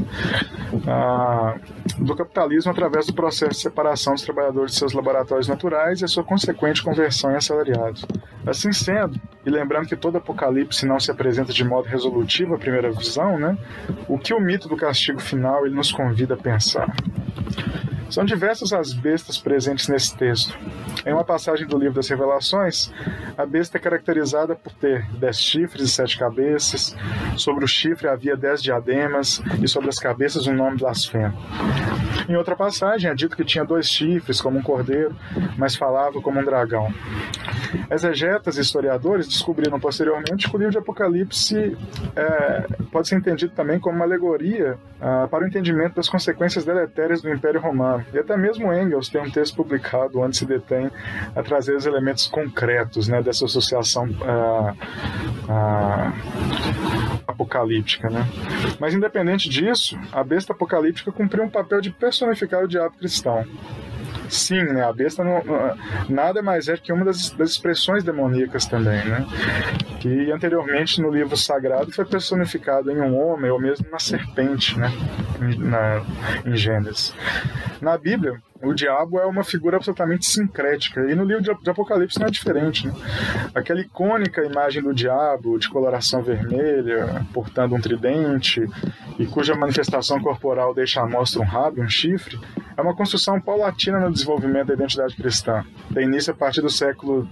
ah, do capitalismo através do processo de separação dos trabalhadores de seus laboratórios naturais e a sua consequente conversão em assalariados. Assim sendo, e lembrando que todo apocalipse não se apresenta de modo resolutivo à primeira visão, né? o que o mito do castigo final ele nos convida a pensar? São diversas as bestas presentes nesse texto. Em uma passagem do livro das Revelações, a besta é caracterizada por ter dez chifres e sete cabeças, sobre o chifre havia dez diademas e sobre as cabeças um nome blasfemo. Em outra passagem, é dito que tinha dois chifres, como um cordeiro, mas falava como um dragão. Exegetas e historiadores descobriram posteriormente que o livro de Apocalipse é, pode ser entendido também como uma alegoria ah, para o entendimento das consequências deletérias do Império Romano. E até mesmo Engels tem um texto publicado onde se detém a trazer os elementos concretos né, dessa associação ah, ah, apocalíptica. Né? Mas, independente disso, a besta apocalíptica cumpriu um papel de personificar o diabo cristão. Sim, né? A besta não, nada mais é que uma das, das, expressões demoníacas também, né? Que anteriormente no livro sagrado foi personificado em um homem ou mesmo na serpente, né? Na, em Gênesis. Na Bíblia, o diabo é uma figura absolutamente sincrética. E no livro de Apocalipse não é diferente. Né? Aquela icônica imagem do diabo, de coloração vermelha, portando um tridente, e cuja manifestação corporal deixa à mostra um rabo, um chifre, é uma construção paulatina no desenvolvimento da identidade cristã. Tem início a partir do século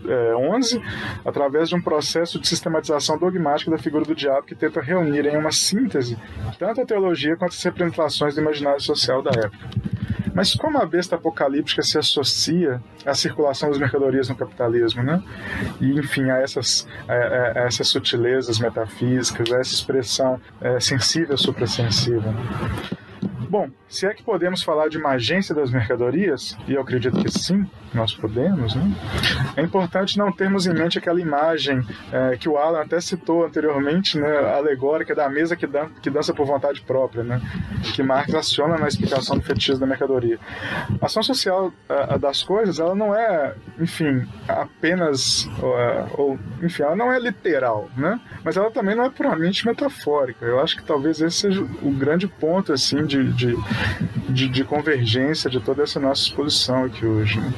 XI, eh, através de um processo de sistematização dogmática da figura do diabo que tenta reunir em uma síntese tanto a teologia quanto as representações do imaginário social da época. Mas como a besta apocalíptica se associa à circulação das mercadorias no capitalismo, né? E, enfim, a essas, a, a essas sutilezas metafísicas, a essa expressão é, sensível suprassensível. Bom, se é que podemos falar de uma agência das mercadorias, e eu acredito que sim, nós podemos, né? é importante não termos em mente aquela imagem é, que o Alan até citou anteriormente, né, alegórica da mesa que, dan que dança por vontade própria, né, que Marx aciona na explicação do fetichismo da mercadoria. A ação social a, a das coisas, ela não é, enfim, apenas, ou, ou, enfim, ela não é literal, né? mas ela também não é puramente metafórica. Eu acho que talvez esse seja o grande ponto assim de, de de, de, de, convergência de toda essa nossa exposição aqui hoje. Né?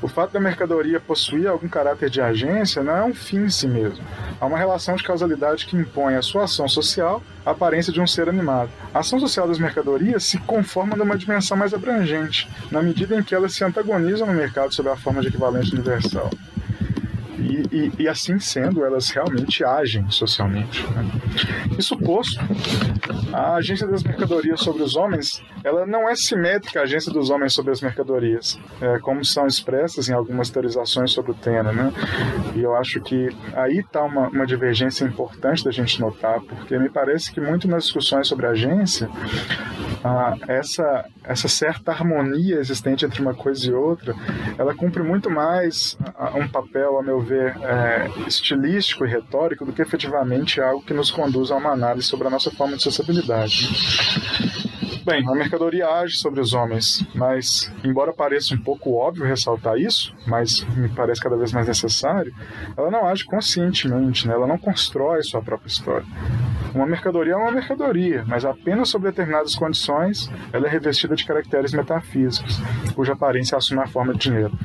O fato da mercadoria possuir algum caráter de agência não é um fim em si mesmo. Há uma relação de causalidade que impõe a sua ação social a aparência de um ser animado. A ação social das mercadorias se conforma numa dimensão mais abrangente, na medida em que elas se antagonizam no mercado sob a forma de equivalente universal. E, e, e assim sendo, elas realmente agem socialmente. Né? Isso posto, a agência das mercadorias sobre os homens, ela não é simétrica à agência dos homens sobre as mercadorias, é, como são expressas em algumas teorizações sobre o tema, né? E eu acho que aí está uma, uma divergência importante da gente notar, porque me parece que muito nas discussões sobre agência, ah, essa, essa certa harmonia existente entre uma coisa e outra, ela cumpre muito mais um papel, a meu ver, é, estilístico e retórico do que efetivamente algo que nos conduz a uma análise sobre a nossa forma de sociabilidade. Bem, a mercadoria age sobre os homens, mas, embora pareça um pouco óbvio ressaltar isso, mas me parece cada vez mais necessário, ela não age conscientemente, né? ela não constrói sua própria história. Uma mercadoria é uma mercadoria, mas apenas sob determinadas condições ela é revestida de caracteres metafísicos, cuja aparência assume a forma de dinheiro.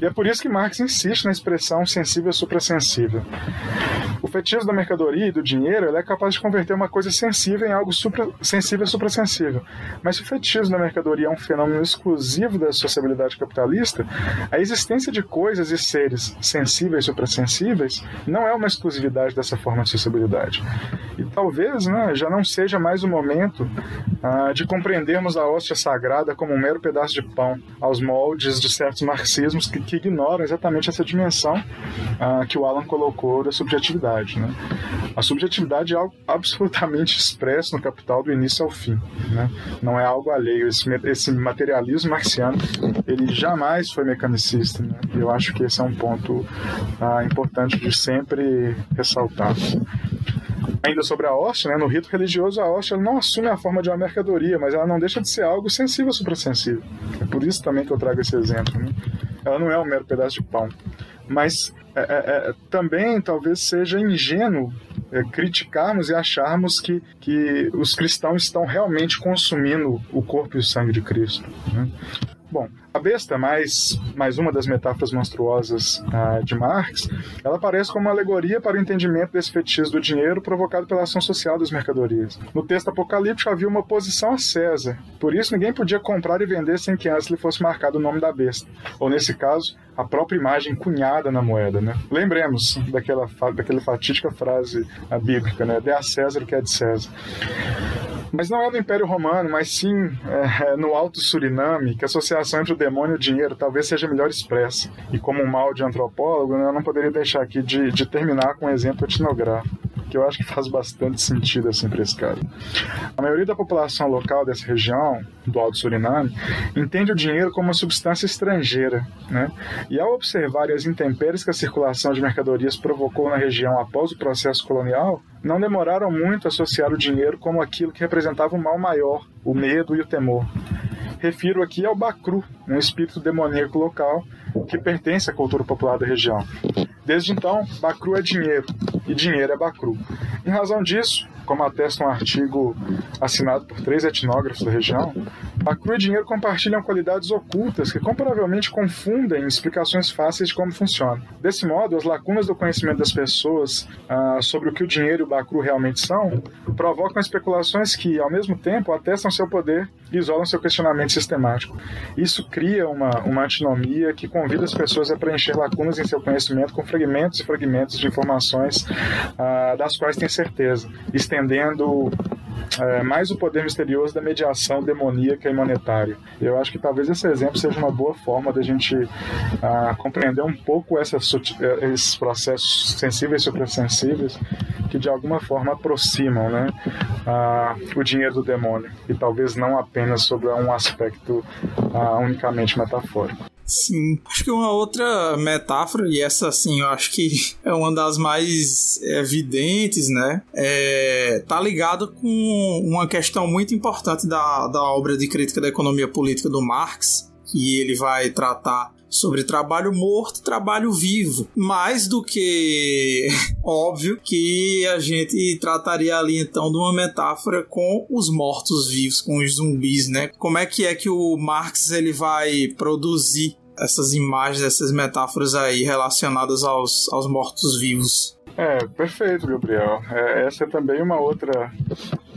E é por isso que Marx insiste na expressão sensível suprassensível. O fetismo da mercadoria e do dinheiro é capaz de converter uma coisa sensível em algo supra, sensível suprassensível. Mas se o fetismo da mercadoria é um fenômeno exclusivo da sociabilidade capitalista, a existência de coisas e seres sensíveis e suprassensíveis não é uma exclusividade dessa forma de sociabilidade. E talvez né, já não seja mais o momento ah, de compreendermos a hóstia sagrada como um mero pedaço de pão, aos moldes de certos marxismos que, que ignoram exatamente essa dimensão ah, que o Alan colocou da subjetividade. Né? A subjetividade é algo absolutamente expresso no Capital do início ao fim. Né? Não é algo alheio. Esse, esse materialismo marxiano ele jamais foi mecanicista. Né? Eu acho que esse é um ponto ah, importante de sempre ressaltar. Ainda sobre a hóstia, né, no rito religioso, a hóstia não assume a forma de uma mercadoria, mas ela não deixa de ser algo sensível suprassensível. É por isso também que eu trago esse exemplo. Né? Ela não é um mero pedaço de pão. Mas é, é, é também talvez seja ingênuo é, criticarmos e acharmos que, que os cristãos estão realmente consumindo o corpo e o sangue de Cristo. Né? Bom, a besta, mais, mais uma das metáforas monstruosas uh, de Marx, ela aparece como uma alegoria para o entendimento desse fetichismo do dinheiro provocado pela ação social das mercadorias. No texto apocalíptico havia uma oposição a César, por isso ninguém podia comprar e vender sem que antes lhe fosse marcado o nome da besta, ou nesse caso, a própria imagem cunhada na moeda. Né? Lembremos daquela, daquela fatídica frase bíblica, né? dê a César o que é de César. Mas não é no Império Romano, mas sim é, no Alto Suriname, que a associação entre o demônio e o dinheiro talvez seja melhor expressa. E como um mal de antropólogo, eu não poderia deixar aqui de, de terminar com um exemplo etnográfico que eu acho que faz bastante sentido assim para esse caso. A maioria da população local dessa região, do Alto Suriname, entende o dinheiro como uma substância estrangeira, né? E ao observar as intempéries que a circulação de mercadorias provocou na região após o processo colonial, não demoraram muito a associar o dinheiro como aquilo que representava o mal maior, o medo e o temor. Refiro aqui ao Bacru, um espírito demoníaco local que pertence à cultura popular da região. Desde então, Bacru é dinheiro e dinheiro é Bacru. Em razão disso, como atesta um artigo assinado por três etnógrafos da região, Bacru e dinheiro compartilham qualidades ocultas que comparavelmente confundem explicações fáceis de como funciona. Desse modo, as lacunas do conhecimento das pessoas ah, sobre o que o dinheiro e o Bacru realmente são provocam especulações que, ao mesmo tempo, atestam seu poder isolam seu questionamento sistemático. Isso cria uma, uma antinomia que convida as pessoas a preencher lacunas em seu conhecimento com fragmentos e fragmentos de informações ah, das quais têm certeza, estendendo é, mais o poder misterioso da mediação demoníaca e monetária. Eu acho que talvez esse exemplo seja uma boa forma da gente ah, compreender um pouco essa, é, esses processos sensíveis e suprassensíveis que de alguma forma aproximam né, ah, o dinheiro do demônio e talvez não apenas sobre um aspecto ah, unicamente metafórico.
Sim. Acho que uma outra metáfora, e essa assim, eu acho que é uma das mais evidentes, né? É, tá ligado com uma questão muito importante da, da obra de crítica da economia política do Marx, que ele vai tratar sobre trabalho morto e trabalho vivo. Mais do que óbvio que a gente trataria ali então de uma metáfora com os mortos vivos, com os zumbis, né? Como é que é que o Marx ele vai produzir essas imagens, essas metáforas aí relacionadas aos, aos mortos-vivos?
É, perfeito, Gabriel. É, essa é também uma outra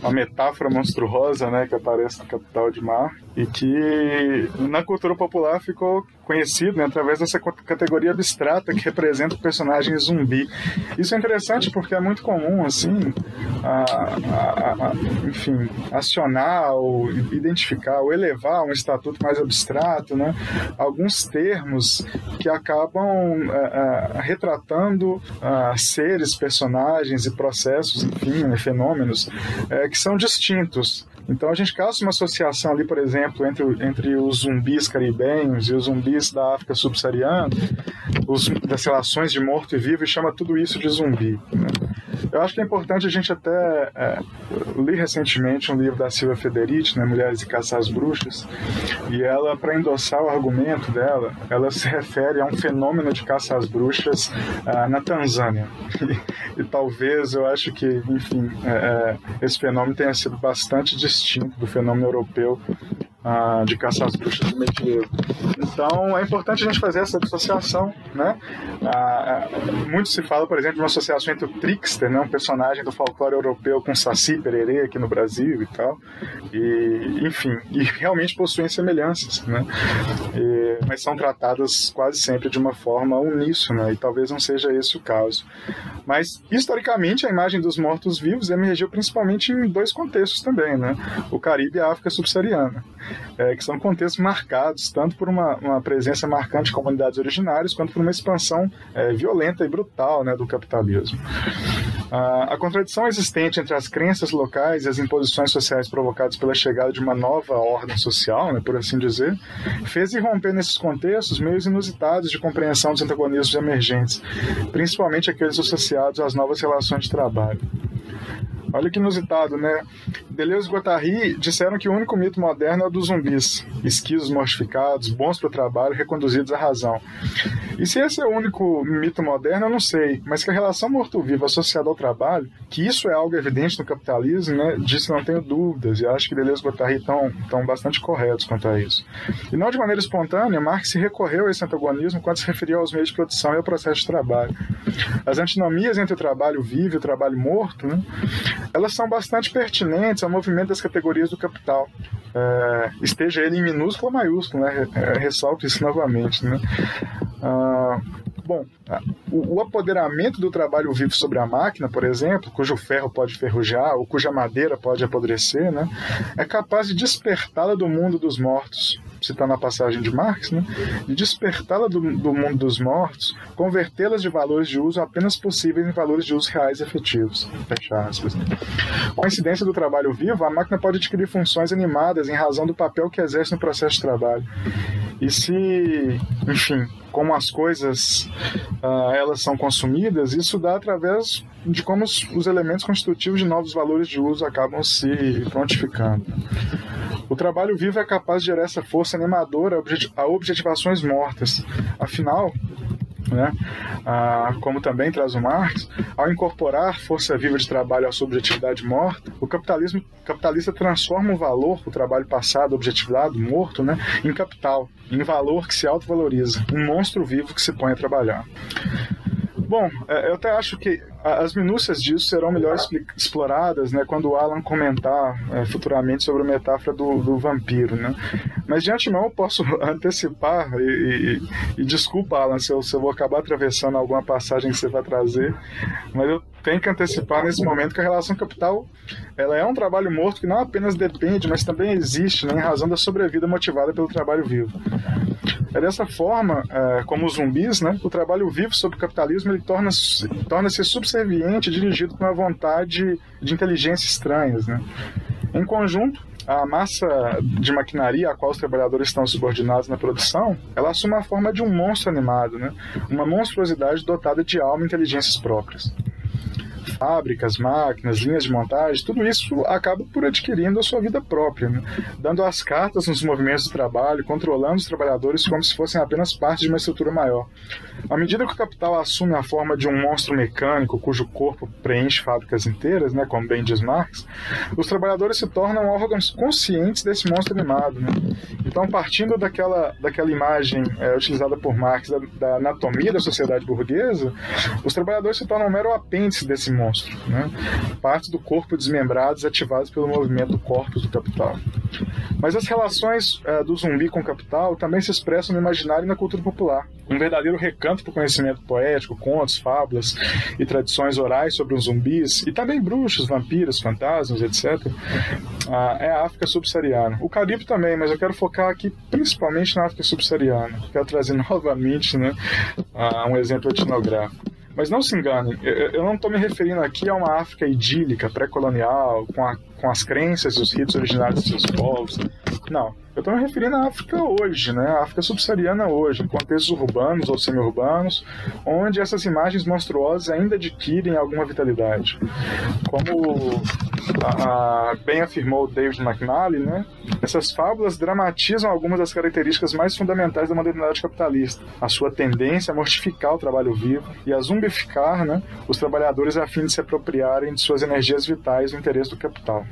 uma metáfora monstruosa, né, que aparece no Capital de Mar e que na cultura popular ficou conhecido né, através dessa categoria abstrata que representa o personagem zumbi. Isso é interessante porque é muito comum, assim, a, a, a, enfim, acionar ou identificar ou elevar um estatuto mais abstrato, né, alguns termos que acabam é, é, retratando uh, seres, personagens e processos, enfim, né, fenômenos é, que são distintos. Então a gente caça uma associação ali, por exemplo, entre, entre os zumbis caribenhos e os zumbis da África subsaariana, das relações de morto e vivo, e chama tudo isso de zumbi. Né? Eu acho que é importante a gente até. É, li recentemente um livro da Silvia Federici, né, Mulheres e Caçar as Bruxas, e ela, para endossar o argumento dela, ela se refere a um fenômeno de caça às bruxas uh, na Tanzânia. E, e, talvez eu acho que, enfim, é, é, esse fenômeno tenha sido bastante distinto do fenômeno europeu de caçar as bruxas do medievo. Então é importante a gente fazer essa associação, né? Muito se fala, por exemplo, de uma associação entre o trickster, né, um personagem do folclore europeu com Saci Pererê aqui no Brasil e tal, e enfim, e realmente possuem semelhanças, né? E, mas são tratadas quase sempre de uma forma uníssona e talvez não seja esse o caso. Mas historicamente a imagem dos mortos-vivos emergiu principalmente em dois contextos também, né? O Caribe e a África subsaariana é, que são contextos marcados tanto por uma, uma, presença marcante de comunidades originárias quanto por uma expansão é, violenta e brutal né, do capitalismo. A, a contradição existente entre as crenças locais e as imposições sociais provocadas pela chegada de uma nova ordem social, né, por assim dizer, fez irromper nesses contextos meios inusitados de compreensão dos antagonismos emergentes, principalmente aqueles associados às novas relações de trabalho. Olha que inusitado, né? Deleuze e Guattari disseram que o único mito moderno é o dos zumbis, esquisos mortificados, bons para o trabalho, reconduzidos à razão. E se esse é o único mito moderno, eu não sei, mas que a relação morto-vivo associada ao trabalho, que isso é algo evidente no capitalismo, né? Disso não tenho dúvidas, e acho que Deleuze e Guattari estão, estão bastante corretos quanto a isso. E não de maneira espontânea, Marx se recorreu a esse antagonismo quando se referiu aos meios de produção e ao processo de trabalho. As antinomias entre o trabalho vivo e o trabalho morto, né? Elas são bastante pertinentes ao movimento das categorias do capital. É, esteja ele em minúsculo ou maiúsculo, né? É, ressalto isso novamente. Né? Ah, bom, o, o, apoderamento do trabalho vivo sobre a máquina, por exemplo, cujo ferro pode ferrujar ou cuja madeira pode apodrecer, né, é capaz de despertá-la do mundo dos mortos, citando a passagem de Marx, né, de despertá-la do, do, mundo dos mortos, convertê-las de valores de uso apenas possíveis em valores de uso reais e efetivos. Fecha aspas. Com a incidência do trabalho vivo, a máquina pode adquirir funções animadas em razão do papel que exerce no processo de trabalho. E se, enfim, como as coisas uh, elas são consumidas, isso dá através de como os, os elementos constitutivos de novos valores de uso acabam se prontificando. O trabalho vivo é capaz de gerar essa força animadora a objetivações mortas. Afinal, né? Como também traz o Marx, ao incorporar força viva de trabalho à subjetividade morta, o capitalismo capitalista transforma o valor, o trabalho passado, objetivado, morto, né, em capital, em valor que se autovaloriza, um monstro vivo que se põe a trabalhar. Bom, é, eu até acho que as minúcias disso serão melhor exploradas né, quando o Alan comentar é, futuramente sobre a metáfora do, do, vampiro. Né? Mas de antemão eu posso antecipar, e, e, e desculpa, Alan, se eu, se eu, vou acabar atravessando alguma passagem que você vai trazer, mas eu tenho que antecipar nesse momento que a relação capital ela é um trabalho morto que não apenas depende, mas também existe né, em razão da sobrevida motivada pelo trabalho vivo. É dessa forma, é, como os zumbis, né, o trabalho vivo sobre o capitalismo ele torna-se torna subserviente, dirigido por uma vontade de inteligência estranhas. Né? Em conjunto, a massa de maquinaria a qual os trabalhadores estão subordinados na produção, ela assume a forma de um monstro animado, né? uma monstruosidade dotada de alma e inteligências próprias fábricas, máquinas, linhas de montagem, tudo isso acaba por adquirindo a sua vida própria, né? dando as cartas nos movimentos de trabalho, controlando os trabalhadores como se fossem apenas parte de uma estrutura maior. À medida que o capital assume a forma de um monstro mecânico cujo corpo preenche fábricas inteiras, né, como bem diz Marx, os trabalhadores se tornam órgãos conscientes desse monstro animado. Né? Então, partindo daquela, daquela imagem é, utilizada por Marx da, da anatomia da sociedade burguesa, os trabalhadores se tornam um mero apêndice desse monstro, né? Partes do corpo desmembradas ativadas pelo movimento do corpus do capital. Mas as relações uh, do zumbi com o capital também se expressam no imaginário e na cultura popular. Um verdadeiro recanto para o conhecimento poético, contos, fábulas e tradições orais sobre os zumbis, e também bruxos, vampiros, fantasmas, etc., uh, é a África subsaariana. O Caribe também, mas eu quero focar aqui principalmente na África subsaariana. Quero trazer novamente né, uh, um exemplo etnográfico. Mas não se enganem, eu não estou me referindo aqui a uma África idílica, pré-colonial, com, com as crenças e os ritos originários de seus povos. Não. Eu estou me referindo à África hoje, né? África subsaariana hoje, em contextos urbanos ou semi-urbanos, onde essas imagens monstruosas ainda adquirem alguma vitalidade. Como a, a, bem afirmou David McNally, né? Essas fábulas dramatizam algumas das características mais fundamentais da modernidade capitalista. A sua tendência a mortificar o trabalho vivo e a zumbificar né, os trabalhadores a fim de se apropriarem de suas energias vitais no interesse do capital.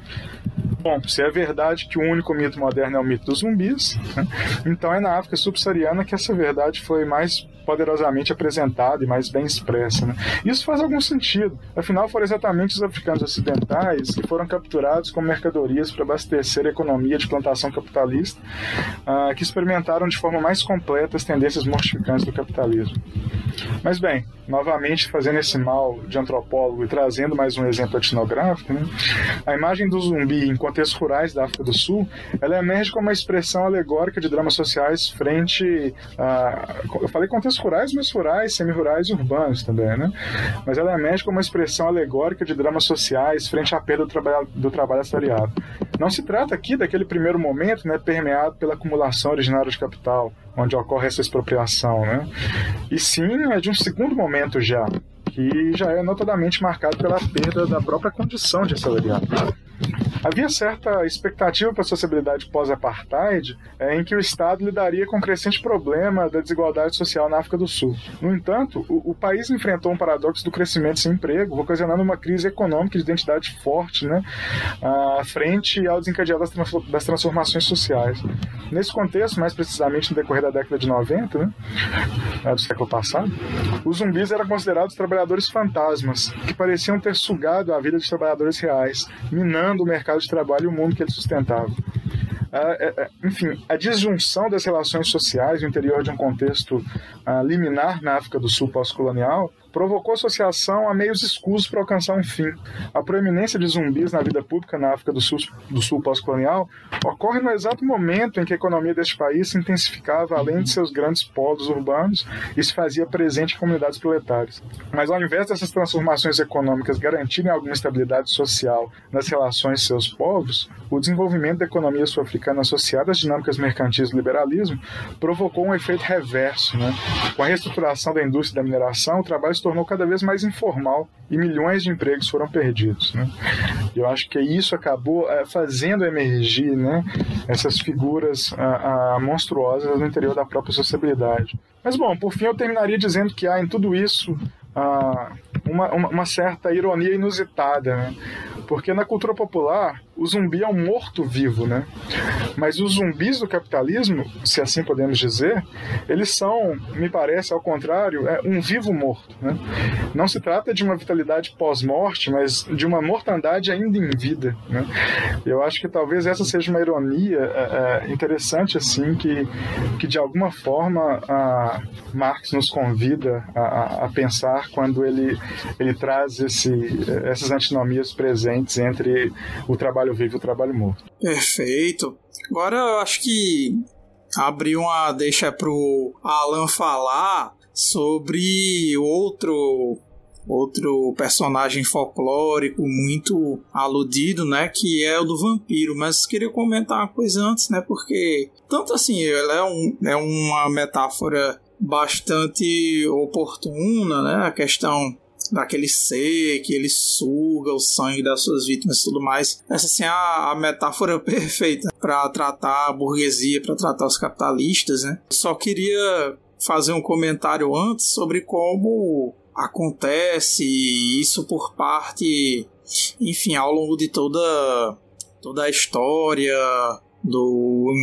Bom, se é verdade que o único mito moderno é o mito dos zumbis, né? então é na África subsaariana que essa verdade foi mais poderosamente apresentada e mais bem expressa. Né? Isso faz algum sentido, afinal foram exatamente os africanos ocidentais que foram capturados como mercadorias para abastecer a economia de plantação capitalista, uh, que experimentaram de forma mais completa as tendências mortificantes do capitalismo. Mas bem, novamente fazendo esse mal de antropólogo e trazendo mais um exemplo etnográfico, né? a imagem do zumbi em contextos rurais da África do Sul, ela emerge como uma expressão alegórica de dramas sociais frente a... Eu falei contextos rurais, mas rurais, semi-rurais e urbanos também, né? Mas ela emerge como uma expressão alegórica de dramas sociais frente à perda do trabalho, do trabalho assalariado. Não se trata aqui daquele primeiro momento, né, permeado pela acumulação originária de capital, onde ocorre essa expropriação, né? E sim é de um segundo momento já, que já é notadamente marcado pela perda da própria condição de assalariado. Havia certa expectativa para a sociabilidade pós-apartheid é, em que o Estado lidaria com o crescente problema da desigualdade social na África do Sul. No entanto, o, o país enfrentou um paradoxo do crescimento sem emprego, ocasionando uma crise econômica de identidade forte né, à frente ao desencadear das, das transformações sociais. Nesse contexto, mais precisamente no decorrer da década de 90, né, do século passado, os zumbis eram considerados trabalhadores fantasmas, que pareciam ter sugado a vida dos trabalhadores reais, minando o mercado mercado de trabalho e o mundo que ele sustentava. É, é, enfim, a disjunção das relações sociais no interior de um contexto ah, liminar na África do Sul pós-colonial provocou associação a meios escusos para alcançar um fim. A proeminência de zumbis na vida pública na África do Sul, do Sul pós-colonial ocorre no exato momento em que a economia deste país se intensificava além de seus grandes polos urbanos e se fazia presente em comunidades proletárias. Mas ao invés dessas transformações econômicas garantirem alguma estabilidade social nas relações de seus povos, o desenvolvimento da economia sul-africana associada às dinâmicas mercantis do liberalismo provocou um efeito reverso. Né? Com a reestruturação da indústria da mineração, o trabalho tornou cada vez mais informal e milhões de empregos foram perdidos. Né? Eu acho que isso acabou é, fazendo emergir né, essas figuras a, a, monstruosas no interior da própria sociabilidade. Mas, bom, por fim, eu terminaria dizendo que há em tudo isso ah, uma, uma, uma, certa ironia inusitada, né? Porque na cultura popular o zumbi é um morto-vivo, né? Mas os zumbis do capitalismo, se assim podemos dizer, eles são, me parece, ao contrário, é um vivo morto, né? Não se trata de uma vitalidade pós-morte, mas de uma mortandade ainda em vida, né? Eu acho que talvez essa seja uma ironia é, é, interessante, assim, que, que de alguma forma Marx nos convida a, a pensar quando ele, ele traz esse, essas antinomias presentes entre o trabalho trabalho vivo e o trabalho morto.
Perfeito. Agora eu acho que abrir uma deixa pro Alan falar sobre outro outro personagem folclórico muito aludido, né, que é o do vampiro, mas queria comentar uma coisa antes, né, porque tanto assim, ela é, um, é uma metáfora bastante oportuna, né, a questão daquele ser que ele suga o sangue das suas vítimas e tudo mais. Essa assim, é a, a metáfora perfeita para tratar a burguesia, para tratar os capitalistas, né? Só queria fazer um comentário antes sobre como acontece isso por parte, enfim, ao longo de toda toda a história do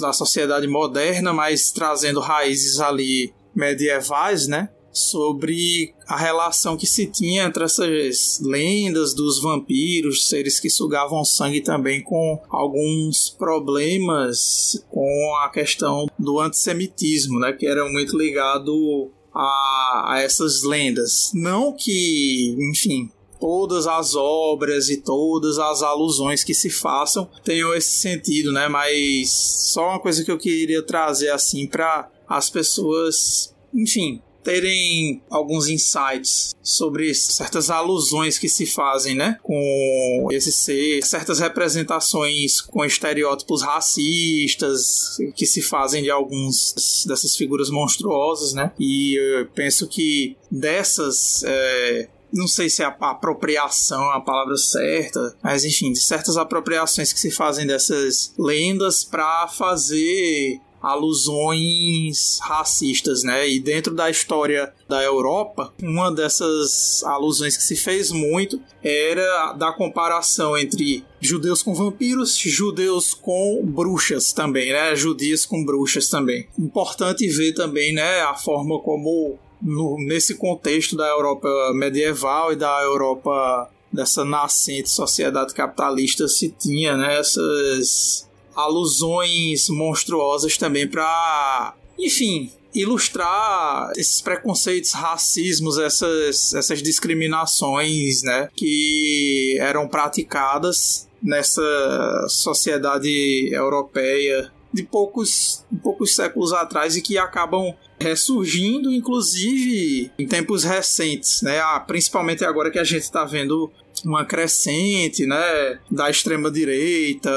da sociedade moderna, mas trazendo raízes ali medievais, né? Sobre a relação que se tinha entre essas lendas dos vampiros, seres que sugavam sangue também com alguns problemas com a questão do antissemitismo, né, que era muito ligado a, a essas lendas. Não que, enfim, todas as obras e todas as alusões que se façam tenham esse sentido, né? Mas só uma coisa que eu queria trazer assim para as pessoas, enfim, terem alguns insights sobre certas alusões que se fazem, né, com esse ser, certas representações com estereótipos racistas que se fazem de alguns dessas figuras monstruosas, né, e eu penso que dessas é, não sei se é a apropriação é a palavra certa, mas enfim, de certas apropriações que se fazem dessas lendas para fazer alusões racistas, né? E dentro da história da Europa, uma dessas alusões que se fez muito era da comparação entre judeus com vampiros, judeus com bruxas também, né? Judias com bruxas também. Importante ver também, né, a forma como no, nesse contexto da Europa medieval e da Europa dessa nascente sociedade capitalista se tinha né, essas alusões monstruosas também para, enfim, ilustrar esses preconceitos, racismos, essas, essas discriminações, né, que eram praticadas nessa sociedade europeia de poucos, poucos séculos atrás e que acabam ressurgindo, inclusive em tempos recentes, né? Ah, principalmente agora que a gente está vendo uma crescente, né, da extrema direita,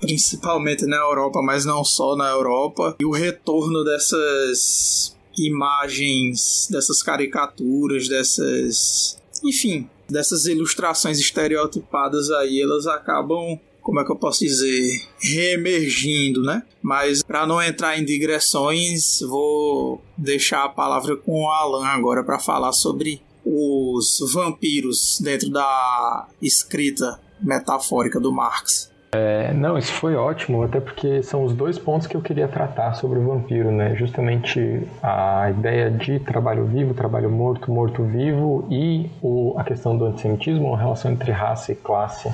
principalmente na Europa, mas não só na Europa, e o retorno dessas imagens, dessas caricaturas, dessas, enfim, dessas ilustrações estereotipadas aí, elas acabam como é que eu posso dizer, reemergindo, né? Mas para não entrar em digressões, vou deixar a palavra com o Alan agora para falar sobre os vampiros dentro da escrita metafórica do Marx.
É, não, isso foi ótimo, até porque são os dois pontos que eu queria tratar sobre o vampiro, né? Justamente a ideia de trabalho vivo, trabalho morto, morto vivo e o, a questão do antissemitismo, a relação entre raça e classe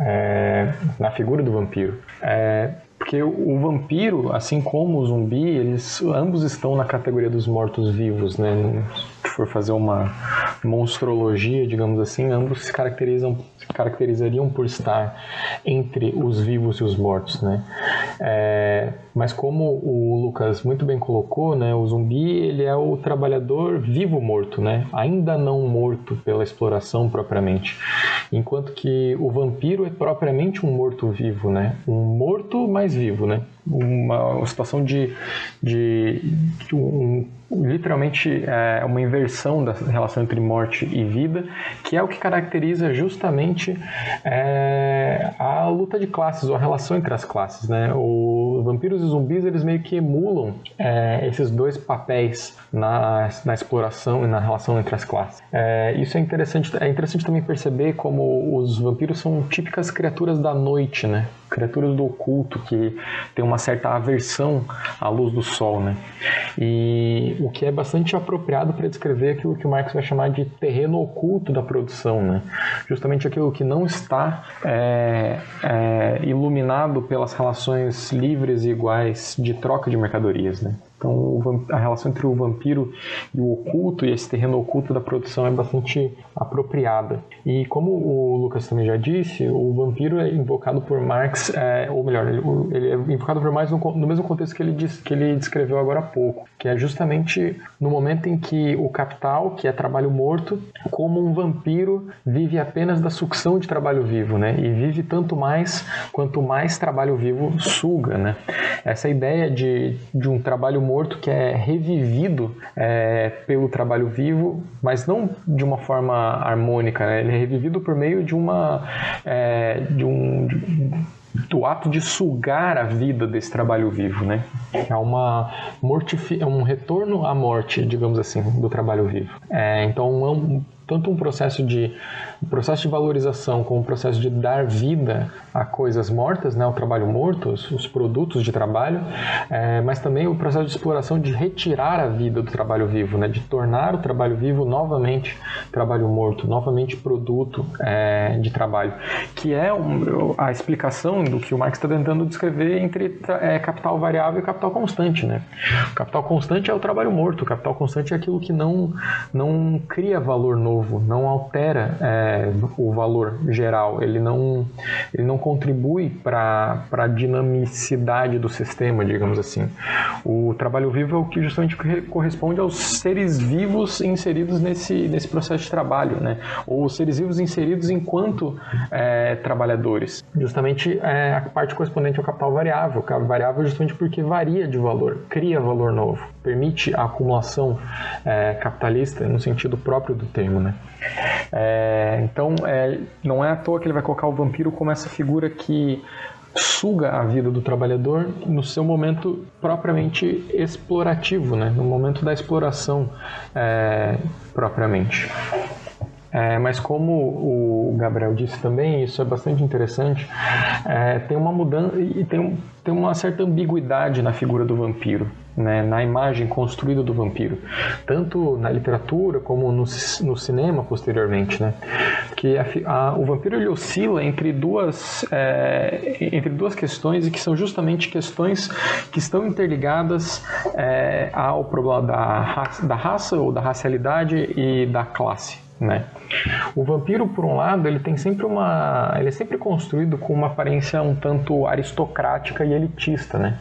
é, na figura do vampiro. É, porque o, vampiro, assim como o zumbi, eles ambos estão na categoria dos mortos-vivos, né? Se for fazer uma monstrologia, digamos assim, ambos se caracterizam caracterizariam por estar entre os vivos e os mortos, né? É, mas como o Lucas muito bem colocou, né, o zumbi ele é o trabalhador vivo morto, né? Ainda não morto pela exploração propriamente, enquanto que o vampiro é propriamente um morto vivo, né? Um morto mais vivo, né? Uma, uma situação de, de, de um literalmente é uma inversão da relação entre morte e vida, que é o que caracteriza justamente é, a luta de classes, ou a relação entre as classes. Né? Os vampiros e zumbis eles meio que emulam é, esses dois papéis na, na exploração e na relação entre as classes. É, isso é interessante, é interessante também perceber como os vampiros são típicas criaturas da noite, né? criaturas do oculto que tem uma certa aversão à luz do sol, né? E o que é bastante apropriado para descrever aquilo que o Marx vai chamar de terreno oculto da produção, né? Justamente aquilo que não está é, é, iluminado pelas relações livres e iguais de troca de mercadorias, né? Então, a relação entre o vampiro e o oculto, e esse terreno oculto da produção, é bastante apropriada. E como o Lucas também já disse, o vampiro é invocado por Marx, é, ou melhor, ele, é invocado por Marx no, no mesmo contexto que ele, que ele descreveu agora há pouco, que é justamente no momento em que o capital, que é trabalho morto, como um vampiro, vive apenas da sucção de trabalho vivo, né? E vive tanto mais quanto mais trabalho vivo suga, né? Essa ideia de, de um trabalho morto morto que é revivido é, pelo trabalho vivo, mas não de uma forma harmônica, né? ele é revivido por meio de uma é, de um de, do ato de sugar a vida desse trabalho vivo, né? É uma mortifi é um retorno à morte, digamos assim, do trabalho vivo. É, então, é um, tanto um processo de um processo de valorização como um processo de dar vida a coisas mortas, né, o trabalho morto, os, os produtos de trabalho, é, mas também o processo de exploração de retirar a vida do trabalho vivo, né, de tornar o trabalho vivo novamente trabalho morto, novamente produto é, de trabalho, que é um, a explicação do que o Marx está tentando descrever entre é, capital variável e capital constante, né? O capital constante é o trabalho morto, o capital constante é aquilo que não não cria valor novo, não altera é, o valor geral, ele não ele não contribui para a dinamicidade do sistema, digamos assim. O trabalho vivo é o que justamente corresponde aos seres vivos inseridos nesse nesse processo de trabalho, né? Ou os seres vivos inseridos enquanto é, trabalhadores. Justamente é, a parte correspondente ao capital variável. Capital variável é justamente porque varia de valor, cria valor novo, permite a acumulação é, capitalista no sentido próprio do termo, né? É, então, é, não é à toa que ele vai colocar o vampiro como essa figura que suga a vida do trabalhador no seu momento propriamente explorativo, né? no momento da exploração é, propriamente. É, mas como o Gabriel disse também, isso é bastante interessante, é, tem uma mudança e tem, tem uma certa ambiguidade na figura do vampiro, né, na imagem construída do vampiro, tanto na literatura como no, no cinema posteriormente, né, que a, a, o vampiro ele oscila entre duas é, entre duas questões e que são justamente questões que estão interligadas é, ao problema da, da raça ou da racialidade e da classe né? O vampiro, por um lado, ele tem sempre uma, ele é sempre construído com uma aparência um tanto aristocrática e elitista, né?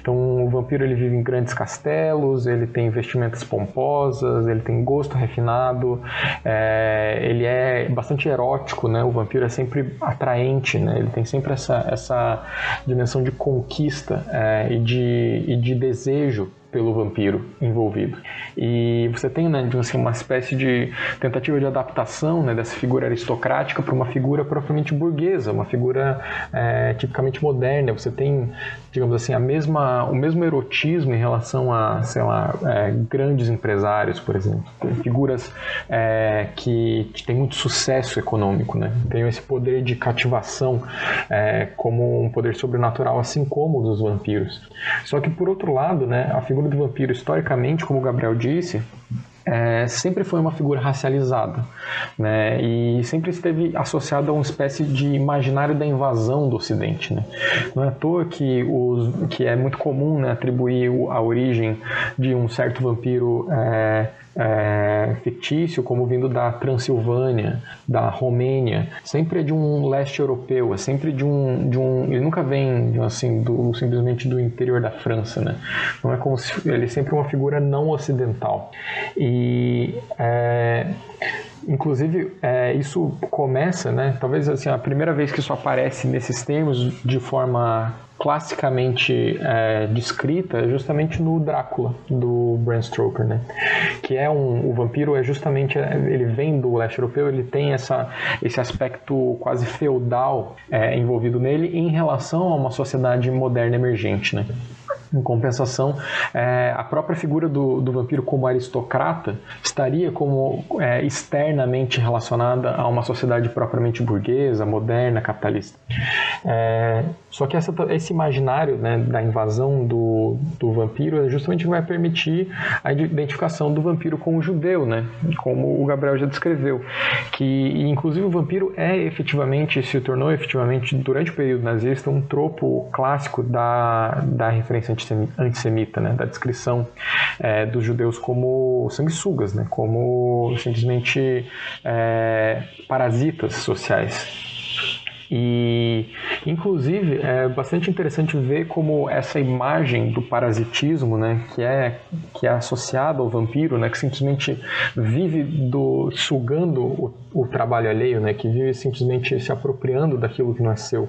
Então, o vampiro ele vive em grandes castelos, ele tem vestimentas pomposas, ele tem gosto refinado, é, ele é bastante erótico, né? O vampiro é sempre atraente, né? Ele tem sempre essa, essa dimensão de conquista é, e, de, e de desejo pelo vampiro envolvido. E você tem, né, assim, uma espécie de tentativa de adaptação né, dessa figura aristocrática para uma figura propriamente burguesa, uma figura é, tipicamente moderna. Você tem, digamos assim, a mesma, o mesmo erotismo em relação a, sei lá, é, grandes empresários, por exemplo. Figuras é, que, que têm muito sucesso econômico, né? Tem esse poder de cativação é, como um poder sobrenatural, assim como o dos vampiros. Só que, por outro lado, né, a figura figura do vampiro, historicamente, como o Gabriel disse, é, sempre foi uma figura racializada, né? E sempre esteve associada a uma espécie de imaginário da invasão do Ocidente, né? Não é à toa que, os, que é muito comum né, atribuir a origem de um certo vampiro é, é, fictício, como vindo da Transilvânia, da Romênia, sempre é de um leste europeu, é sempre de um, de um ele nunca vem assim do simplesmente do interior da França, né? Não é como se ele é sempre uma figura não ocidental e é, Inclusive, é, isso começa, né? Talvez assim, a primeira vez que isso aparece nesses termos de forma classicamente é, descrita é justamente no Drácula do Bram Stoker, né? Que é um o vampiro é justamente ele vem do leste europeu, ele tem essa esse aspecto quase feudal é, envolvido nele em relação a uma sociedade moderna emergente, né? Em compensação, é, a própria figura do, do vampiro como aristocrata estaria como é, externamente relacionada a uma sociedade propriamente burguesa, moderna, capitalista. É, só que essa, esse imaginário né, da invasão do, do vampiro é justamente vai permitir a identificação do vampiro com o judeu, né, como o Gabriel já descreveu. Que, inclusive, o vampiro é efetivamente, se tornou efetivamente, durante o período nazista, um tropo clássico da, da referência antissemita, né, da descrição é, dos judeus como sanguessugas, né, como simplesmente é, parasitas sociais. E, inclusive, é bastante interessante ver como essa imagem do parasitismo, né, que é que é associada ao vampiro, né, que simplesmente vive do sugando o o trabalho alheio, né, que vive simplesmente se apropriando daquilo que seu.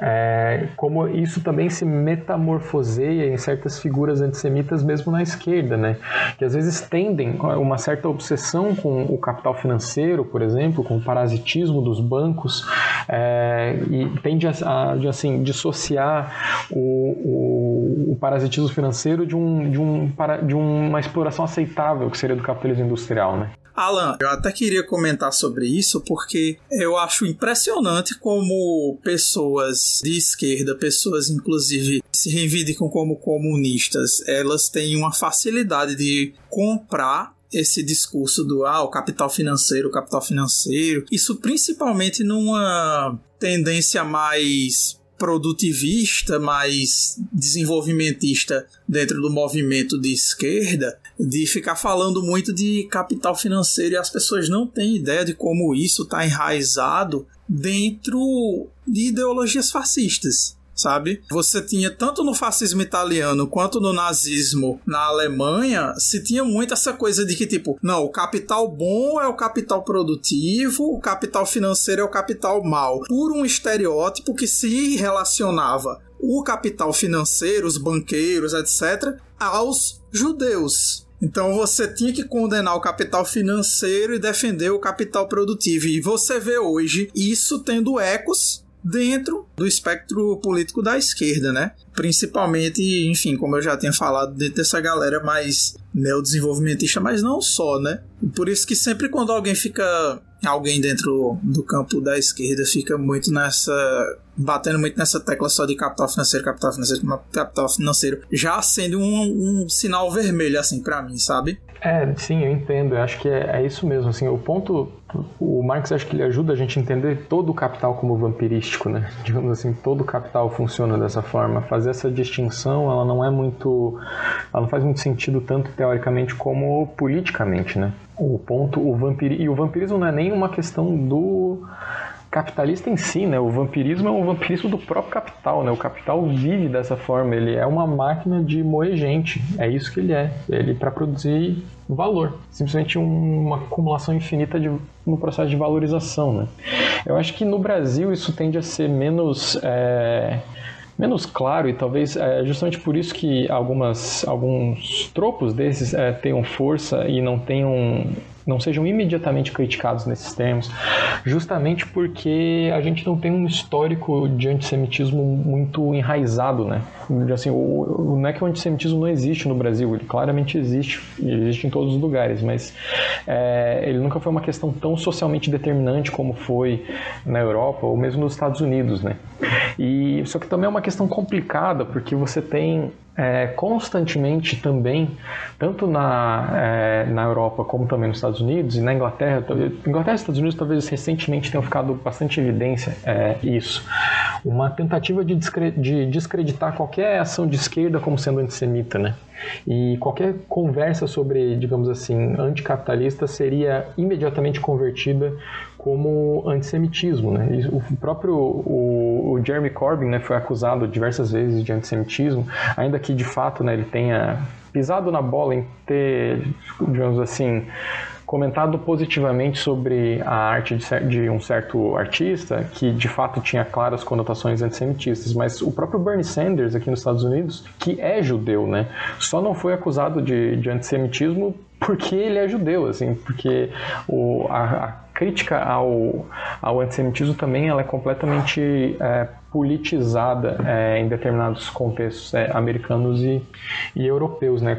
É, como isso também se metamorfoseia em certas figuras antissemitas mesmo na esquerda, né, que às vezes tendem uma certa obsessão com o capital financeiro, por exemplo, com o parasitismo dos bancos, é, e tende a, a de, assim, dissociar o, o, o, parasitismo financeiro de, um, de, um, de uma exploração aceitável que seria do capitalismo industrial, né?
Alan, eu até queria comentar sobre isso porque eu acho impressionante como pessoas de esquerda, pessoas inclusive se reivindicam como comunistas, elas têm uma facilidade de comprar esse discurso do ah, o capital financeiro, o capital financeiro. Isso principalmente numa tendência mais produtivista, mais desenvolvimentista dentro do movimento de esquerda, de ficar falando muito de capital financeiro e as pessoas não têm ideia de como isso está enraizado dentro de ideologias fascistas sabe? Você tinha tanto no fascismo italiano quanto no nazismo na Alemanha, se tinha muito essa coisa de que tipo, não, o capital bom é o capital produtivo, o capital financeiro é o capital mau, por um estereótipo que se relacionava o capital financeiro, os banqueiros, etc, aos judeus. Então você tinha que condenar o capital financeiro e defender o capital produtivo. E você vê hoje isso tendo ecos dentro do espectro político da esquerda, né? Principalmente, enfim, como eu já tinha falado, dentro dessa galera mais neodesenvolvimentista, mas não só, né? Por isso que sempre quando alguém fica alguém dentro do campo da esquerda fica muito nessa batendo muito nessa tecla só de capital financeiro, capital financeiro, capital financeiro, já acende um, um sinal vermelho assim para mim, sabe?
É, sim, eu entendo. Eu acho que é, é, isso mesmo. Assim, o ponto, o Marx acho que ele ajuda a gente a entender todo o capital como vampirístico, né? Digamos assim, todo o capital funciona dessa forma. Fazer essa distinção, ela não é muito, ela não faz muito sentido tanto teoricamente como politicamente, né? O ponto, o vampiri, e o vampirismo não é nem uma questão do capitalista em si, né? O vampirismo é um vampirismo do próprio capital, né? O capital vive dessa forma, ele é uma máquina de moer gente. É isso que ele é. Ele para produzir valor, simplesmente uma acumulação infinita de, no processo de valorização, né? Eu acho que no Brasil isso tende a ser menos é, menos claro e talvez é justamente por isso que algumas alguns tropos desses é, tenham força e não tenham não sejam imediatamente criticados nesses termos, justamente porque a gente não tem um histórico de antissemitismo muito enraizado, né? Assim, o, não é que o antissemitismo não existe no Brasil, ele claramente existe, existe em todos os lugares, mas é, ele nunca foi uma questão tão socialmente determinante como foi na Europa ou mesmo nos Estados Unidos, né? E só que também é uma questão complicada porque você tem é, constantemente também, tanto na, é, na Europa como também nos Estados Unidos e na Inglaterra, Inglaterra e Estados Unidos talvez recentemente tenham ficado bastante evidência é, isso, uma tentativa de descreditar qualquer ação de esquerda como sendo antissemita, né? E qualquer conversa sobre, digamos assim, anticapitalista seria imediatamente convertida como antissemitismo. Né? O próprio o, o, Jeremy Corbyn né, foi acusado diversas vezes de antissemitismo, ainda que de fato né, ele tenha pisado na bola em ter, digamos assim, comentado positivamente sobre a arte de, um certo artista que de fato tinha claras conotações antissemitistas, mas o próprio Bernie Sanders aqui nos Estados Unidos, que é judeu, né, só não foi acusado de, de antissemitismo porque ele é judeu, assim, porque o, a, a crítica ao, ao antissemitismo também ela é completamente é, politizada é, em determinados contextos é, americanos e, e europeus, né?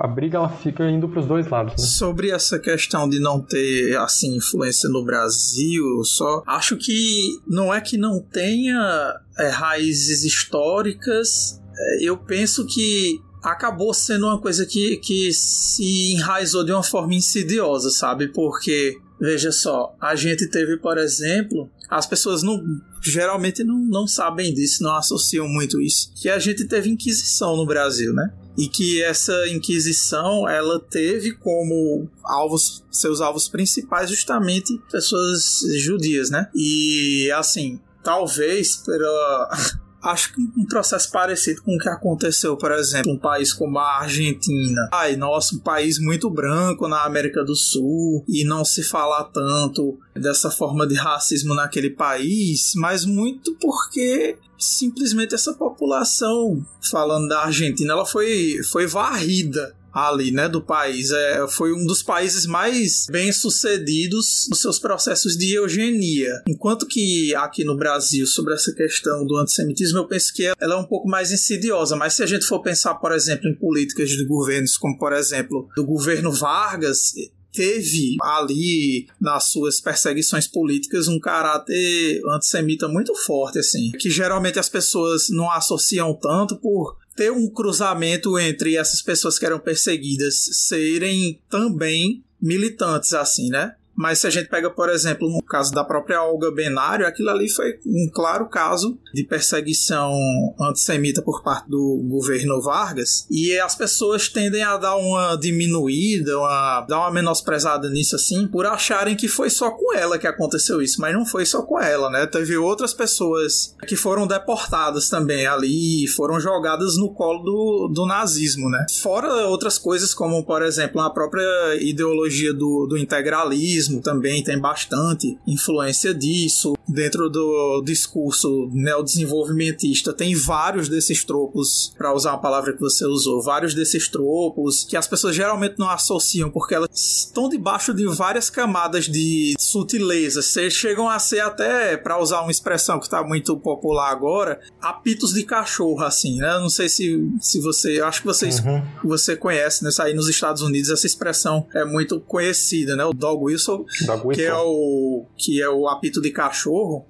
A briga ela fica indo para os dois lados. Né?
Sobre essa questão de não ter assim influência no Brasil, só acho que não é que não tenha é, raízes históricas. É, eu penso que acabou sendo uma coisa que, que se enraizou de uma forma insidiosa, sabe? Porque Veja só, a gente teve, por exemplo, as pessoas não geralmente não, não sabem disso, não associam muito isso, que a gente teve Inquisição no Brasil, né? E que essa Inquisição ela teve como alvos, seus alvos principais justamente pessoas judias, né? E assim, talvez pela acho que um processo parecido com o que aconteceu, por exemplo, um país como a Argentina. Ai, nossa, um país muito branco na América do Sul e não se falar tanto dessa forma de racismo naquele país, mas muito porque simplesmente essa população, falando da Argentina, ela foi, foi varrida ali, né, do país. É, foi um dos países mais bem sucedidos nos seus processos de eugenia. Enquanto que aqui no Brasil, sobre essa questão do antissemitismo, eu penso que ela é um pouco mais insidiosa. Mas se a gente for pensar, por exemplo, em políticas de governos, como por exemplo do governo Vargas, teve ali nas suas perseguições políticas um caráter antissemita muito forte, assim, que geralmente as pessoas não associam tanto por ter um cruzamento entre essas pessoas que eram perseguidas serem também militantes, assim, né? Mas se a gente pega, por exemplo, no caso da própria Olga Benário, aquilo ali foi um claro caso de perseguição antissemita por parte do governo Vargas. E as pessoas tendem a dar uma diminuída, uma, dar uma menosprezada nisso assim, por acharem que foi só com ela que aconteceu isso. Mas não foi só com ela, né? Teve outras pessoas que foram deportadas também ali, foram jogadas no colo do, do nazismo, né? Fora outras coisas, como, por exemplo, a própria ideologia do, do integralismo também tem bastante influência disso. Dentro do discurso neodesenvolvimentista, tem vários desses tropos, para usar uma palavra que você usou, vários desses tropos que as pessoas geralmente não associam porque elas estão debaixo de várias camadas de sutileza. Chegam a ser até, para usar uma expressão que está muito popular agora, apitos de cachorro, assim, né? Não sei se, se você. Acho que vocês, uhum. você conhece, né? Aí nos Estados Unidos essa expressão é muito conhecida, né? O dog whistle Whistle, que é o que é o apito de cachorro.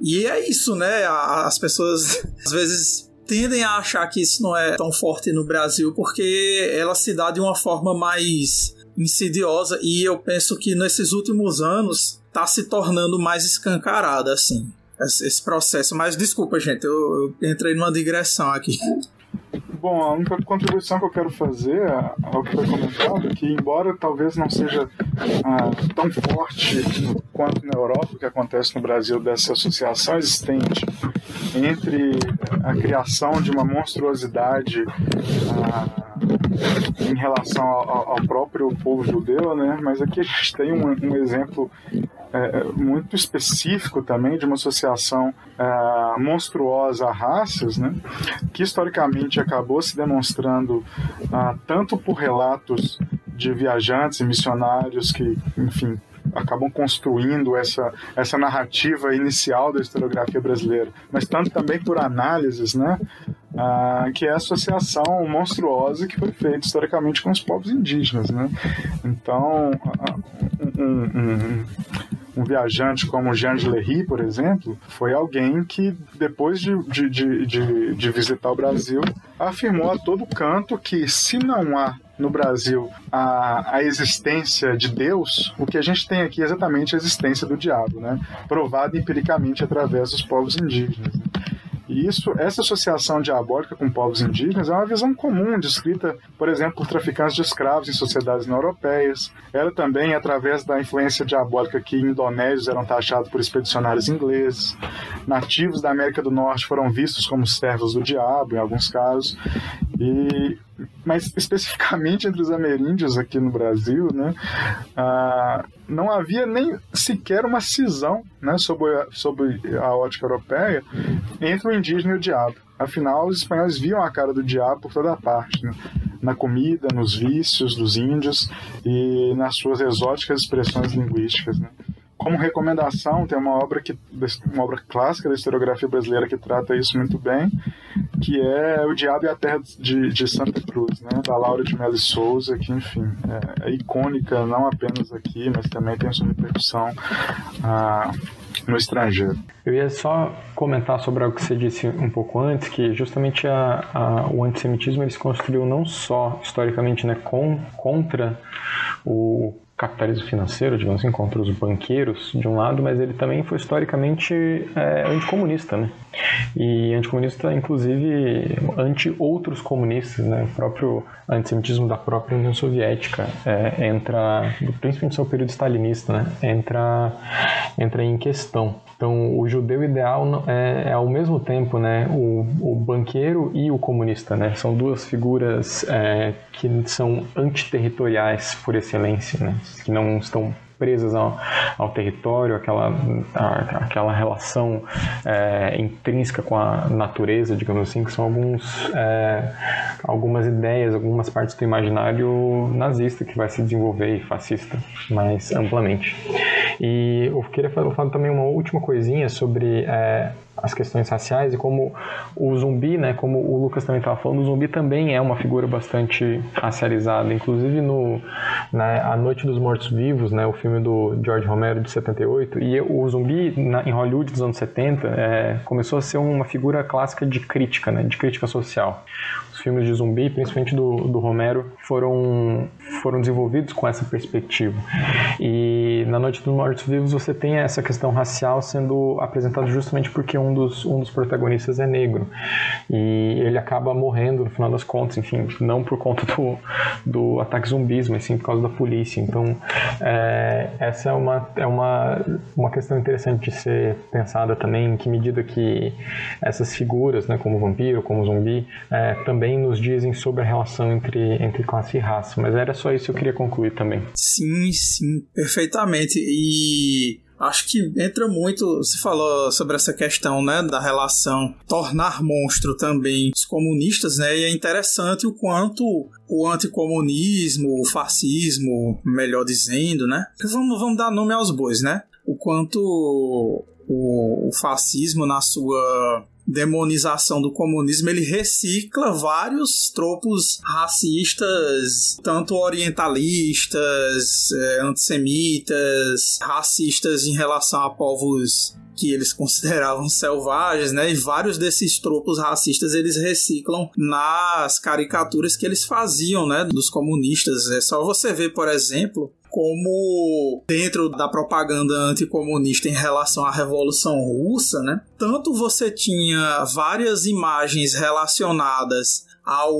E é isso, né? As pessoas às vezes tendem a achar que isso não é tão forte no Brasil porque ela se dá de uma forma mais insidiosa e eu penso que nesses últimos anos está se tornando mais escancarada assim esse processo. Mas desculpa, gente, eu, eu entrei numa digressão aqui.
Bom, a única contribuição que eu quero fazer ao que foi comentado é que, embora talvez não seja ah, tão forte quanto na Europa, o que acontece no Brasil dessa associação existente entre a criação de uma monstruosidade ah, em relação ao, ao, próprio povo judeu, né? mas aqui a gente tem um, um exemplo é, é, muito específico também de uma associação é, monstruosa a raças, né, que historicamente acabou se demonstrando ah, tanto por relatos de viajantes e missionários que, enfim, acabam construindo essa, essa narrativa inicial da historiografia brasileira, mas tanto também por análises, né, ah, que é a associação monstruosa que foi feita historicamente com os povos indígenas, né. Então, um, um, um viajante como Jean de Lery, por exemplo, foi alguém que, depois de, de, de, de, visitar o Brasil, afirmou a todo canto que se não há no Brasil a, a existência de Deus, o que a gente tem aqui é exatamente a existência do diabo, né? provada empiricamente através dos povos indígenas. Né? E isso, essa associação diabólica com povos indígenas é uma visão comum descrita, por exemplo, por traficantes de escravos em sociedades não europeias. Era também através da influência diabólica que indonésios eram taxados por expedicionários ingleses. Nativos da América do Norte foram vistos como servos do diabo, em alguns casos. E mas especificamente entre os ameríndios aqui no Brasil, né, ah, não havia nem sequer uma cisão né, sobre, a, sobre a ótica europeia entre o indígena e o diabo. Afinal, os espanhóis viam a cara do diabo por toda parte, né? na comida, nos vícios dos índios e nas suas exóticas expressões linguísticas. Né? Como recomendação, tem uma obra que uma obra clássica da historiografia brasileira que trata isso muito bem, que é O Diabo e a Terra de, de Santa Cruz, né, da Laura de Melo Souza, que enfim é, é, icônica não apenas aqui, mas também tem sua repercussão ah, no estrangeiro.
Eu ia só comentar sobre algo que você disse um pouco antes, que justamente a, a, o antissemitismo ele se construiu não só historicamente né, com, contra o capitalismo financeiro, digamos assim, contra os banqueiros de um lado, mas ele também foi historicamente é, anticomunista, né? E anticomunista, inclusive, anti outros comunistas, né? O próprio antissemitismo da própria União Soviética é, entra, principalmente no seu período stalinista, né? Entra, entra em questão. Então, o judeu ideal é, é ao mesmo tempo né, o, o, banqueiro e o comunista. Né? São duas figuras é, que são antiterritoriais por excelência, né? que não estão presas ao, ao território, aquela, a, aquela relação é, intrínseca com a natureza, digamos assim, que são alguns, é, algumas ideias, algumas partes do imaginário nazista que vai se desenvolver e fascista mais amplamente. E eu queria falar também uma última coisinha sobre é, as questões raciais e como o zumbi, né, como o Lucas também estava falando, o zumbi também é uma figura bastante racializada. Inclusive no na A Noite dos Mortos Vivos, né, o filme do George Romero de 78, e o zumbi na, em Hollywood dos anos 70 é, começou a ser uma figura clássica de crítica, né, de crítica social filmes de zumbi, principalmente do, do Romero, foram, foram desenvolvidos com essa perspectiva. E na Noite dos Mortos Vivos você tem essa questão racial sendo apresentada justamente porque um dos, um dos protagonistas é negro. E ele acaba morrendo no final das contas, enfim, não por conta do, do ataque zumbis, mas sim por causa da polícia. Então, é, essa é uma, é uma, uma questão interessante de ser pensada também, em que medida que essas figuras, né, como vampiro, como zumbi, é, também também nos dizem sobre a relação entre, entre classe e raça. Mas era só isso que eu queria concluir também.
Sim, sim, perfeitamente. E acho que entra muito. Você falou sobre essa questão, né, da relação tornar monstro também os comunistas, né? E é interessante o quanto o anticomunismo, o fascismo, melhor dizendo, né? Vamos, vamos dar nome aos bois, né? O quanto o, o fascismo na sua demonização do comunismo, ele recicla vários tropos racistas, tanto orientalistas, é, antissemitas, racistas em relação a povos que eles consideravam selvagens, né? E vários desses tropos racistas eles reciclam nas caricaturas que eles faziam, né? Dos comunistas. É só você ver, por exemplo, como dentro da propaganda anticomunista em relação à Revolução Russa, né? Tanto você tinha várias imagens relacionadas ao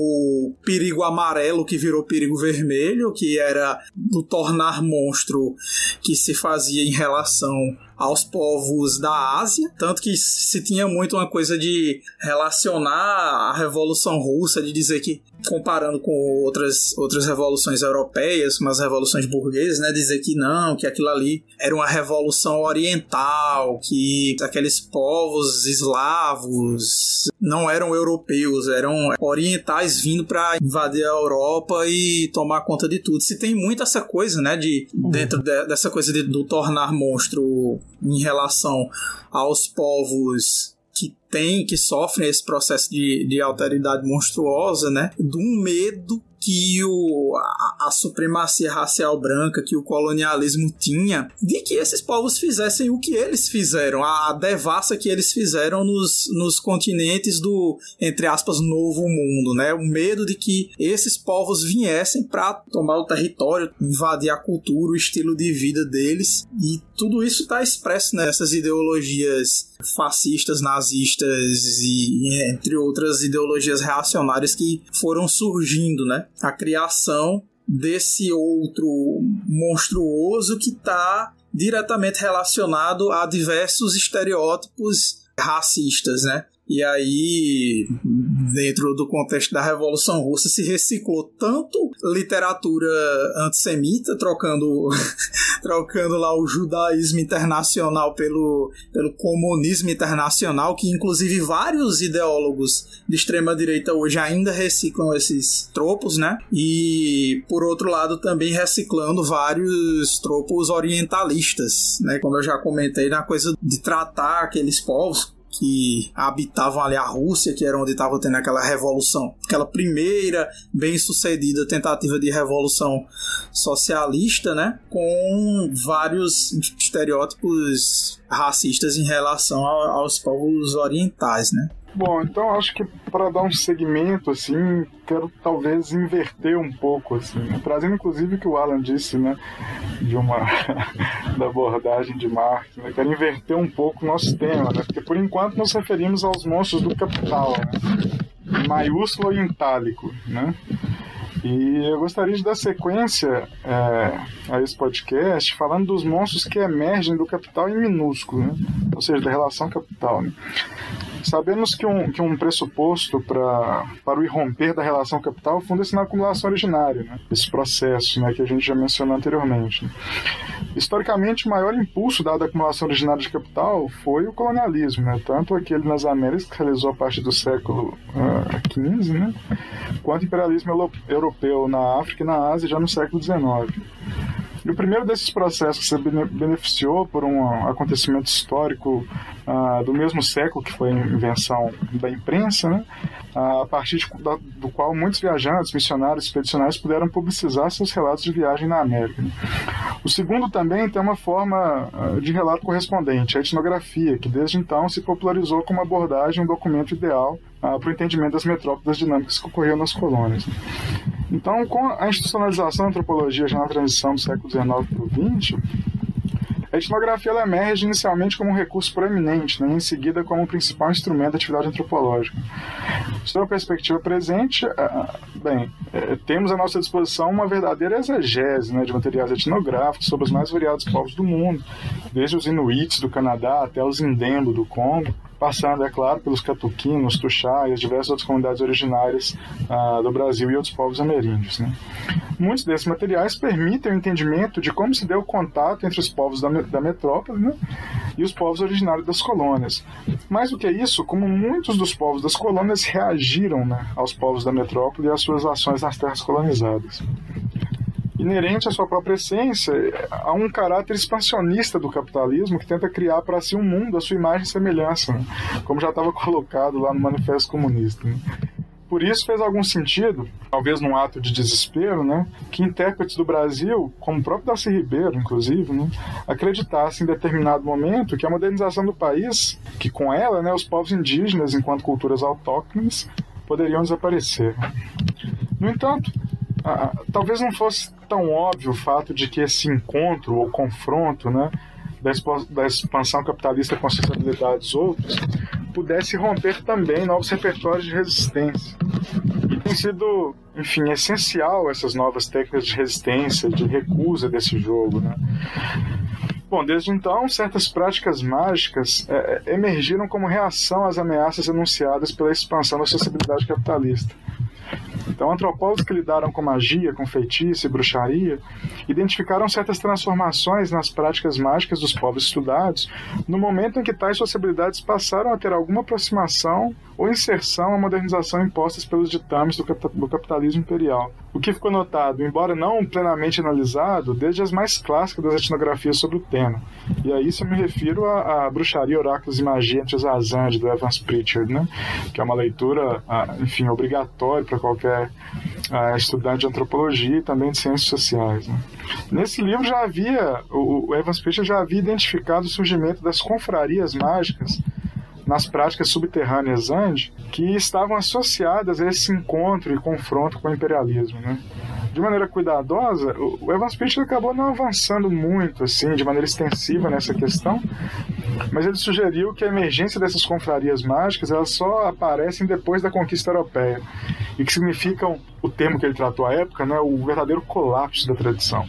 perigo amarelo que virou perigo vermelho, que era do tornar monstro que se fazia em relação aos povos da Ásia, tanto que se tinha muito uma coisa de relacionar a Revolução Russa, de dizer que comparando com outras, outras revoluções europeias, como as revoluções burguesas, né, dizer que não, que aquilo ali era uma revolução oriental, que aqueles povos eslavos não eram europeus, eram orientais vindo para invadir a Europa e tomar conta de tudo. Se tem muito essa coisa, né, de uhum. dentro de, dessa coisa de, do tornar monstro em relação aos povos que tem, que sofrem esse processo de, de alteridade monstruosa, né? Do medo que o, a, a, supremacia racial branca, que o colonialismo tinha, de que esses povos fizessem o que eles fizeram, a, a devassa que eles fizeram nos, nos continentes do, entre aspas, novo mundo, né? O medo de que esses povos viessem para tomar o território, invadir a cultura, o estilo de vida deles, e tudo isso está expresso nessas ideologias fascistas, nazistas e entre outras ideologias reacionárias que foram surgindo, né? a criação desse outro monstruoso que está diretamente relacionado a diversos estereótipos racistas, né? E aí, dentro do contexto da Revolução Russa, se reciclou tanto literatura antissemita, trocando, trocando lá o judaísmo internacional pelo, pelo comunismo internacional, que inclusive vários ideólogos de extrema-direita hoje ainda reciclam esses tropos, né? E, por outro lado, também reciclando vários tropos orientalistas, né? Como eu já comentei, na coisa de tratar aqueles povos que habitavam ali a Rússia, que era onde estava tendo aquela revolução, aquela primeira bem-sucedida tentativa de revolução socialista, né, com vários estereótipos racistas em relação aos povos orientais, né.
Bom, então acho que para dar um segmento assim, quero talvez inverter um pouco assim, né? trazendo inclusive o que o Alan disse, né, de uma da abordagem de Marx, né? quero inverter um pouco o nosso tema, né? Porque por enquanto nos referimos aos monstros do capital, né? maiúsculo e itálico, né? E eu gostaria de dar sequência é, a esse podcast falando dos monstros que emergem do capital em minúsculo, né? ou seja, da relação capital. Né? Sabemos que um, que um pressuposto pra, para o irromper da relação capital funda-se na acumulação originária, né? esse processo né, que a gente já mencionou anteriormente. Né? Historicamente, o maior impulso dado à acumulação originária de capital foi o colonialismo, né? tanto aquele nas Américas, que realizou a partir do século XV, uh, né? quanto o imperialismo europeu na África e na Ásia já no século XIX. E o primeiro desses processos que se beneficiou por um acontecimento histórico uh, do mesmo século, que foi a invenção da imprensa, né? A partir de, da, do qual muitos viajantes, missionários, expedicionários puderam publicizar seus relatos de viagem na América. O segundo também tem uma forma uh, de relato correspondente, a etnografia, que desde então se popularizou como abordagem, um documento ideal para o entendimento das metrópoles dinâmicas que ocorriam nas colônias. Então, com a institucionalização da antropologia já na transição do século XIX para o XX, a etnografia emerge inicialmente como um recurso proeminente, né, em seguida como o principal instrumento da atividade antropológica. Sob a perspectiva presente, bem, é, temos à nossa disposição uma verdadeira exegese né, de materiais etnográficos sobre os mais variados povos do mundo, desde os Inuits do Canadá até os Indembo do Congo, passando, é claro, pelos catuquinos, tuxá e as diversas outras comunidades originárias ah, do Brasil e outros povos ameríndios. Né? Muitos desses materiais permitem o entendimento de como se deu o contato entre os povos da, da metrópole né, e os povos originários das colônias. Mais do que isso, como muitos dos povos das colônias reagiram né, aos povos da metrópole e às suas ações nas terras colonizadas inerente à sua própria essência, há um caráter expansionista do capitalismo que tenta criar para si um mundo à sua imagem e semelhança, né? como já estava colocado lá no Manifesto Comunista. Né? Por isso fez algum sentido, talvez num ato de desespero, né, que intérpretes do Brasil, como o próprio Darcy Ribeiro, inclusive, né, acreditassem em determinado momento que a modernização do país, que com ela, né, os povos indígenas, enquanto culturas autóctones, poderiam desaparecer. No entanto, talvez não fosse tão óbvio o fato de que esse encontro ou confronto né, da expansão capitalista com as habilidades outras pudesse romper também novos repertórios de resistência. E tem sido, enfim, essencial essas novas técnicas de resistência, de recusa desse jogo. Né? Bom, desde então, certas práticas mágicas é, é emergiram como reação às ameaças anunciadas pela expansão da sociabilidade capitalista. Então, antropólogos que lidaram com magia, com feitiço e bruxaria identificaram certas transformações nas práticas mágicas dos povos estudados no momento em que tais possibilidades passaram a ter alguma aproximação ou inserção à modernização impostas pelos ditames do, capitalismo imperial. O que ficou notado, embora não plenamente analisado, desde as mais clássicas das etnografias sobre o tema. E a isso eu me refiro à, Bruxaria, Oráculos e Magia entre os Azande, do Evans Pritchard, né? que é uma leitura, enfim, obrigatória para qualquer estudante de antropologia e também de ciências sociais. Né? Nesse livro já havia, o Evans Pritchard já havia identificado o surgimento das confrarias mágicas nas práticas subterrâneas Ande que estavam associadas a esse encontro e confronto com o imperialismo. Né? De maneira cuidadosa, o Evans Pitcher acabou não avançando muito, assim, de maneira extensiva nessa questão, mas ele sugeriu que a emergência dessas confrarias mágicas elas só aparecem depois da conquista europeia, e que significam, o termo que ele tratou à época, né, o verdadeiro colapso da tradição.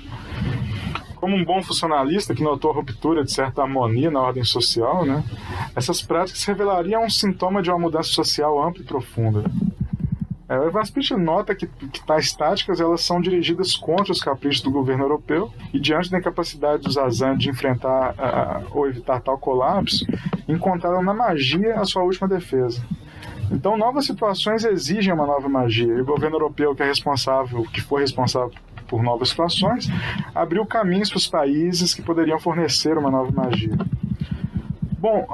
Como um bom funcionalista que notou a ruptura de certa harmonia na ordem social, né, essas práticas revelariam um sintoma de uma mudança social ampla e profunda. É, o nota que, que tais táticas elas são dirigidas contra os caprichos do governo europeu e diante da incapacidade dos Azan de enfrentar ou evitar tal colapso, encontraram na magia a sua última defesa. Então, novas situações exigem uma nova magia. E o governo europeu, que é responsável, que foi responsável por novas situações, abriu caminhos para os países que poderiam fornecer uma nova magia. Bom,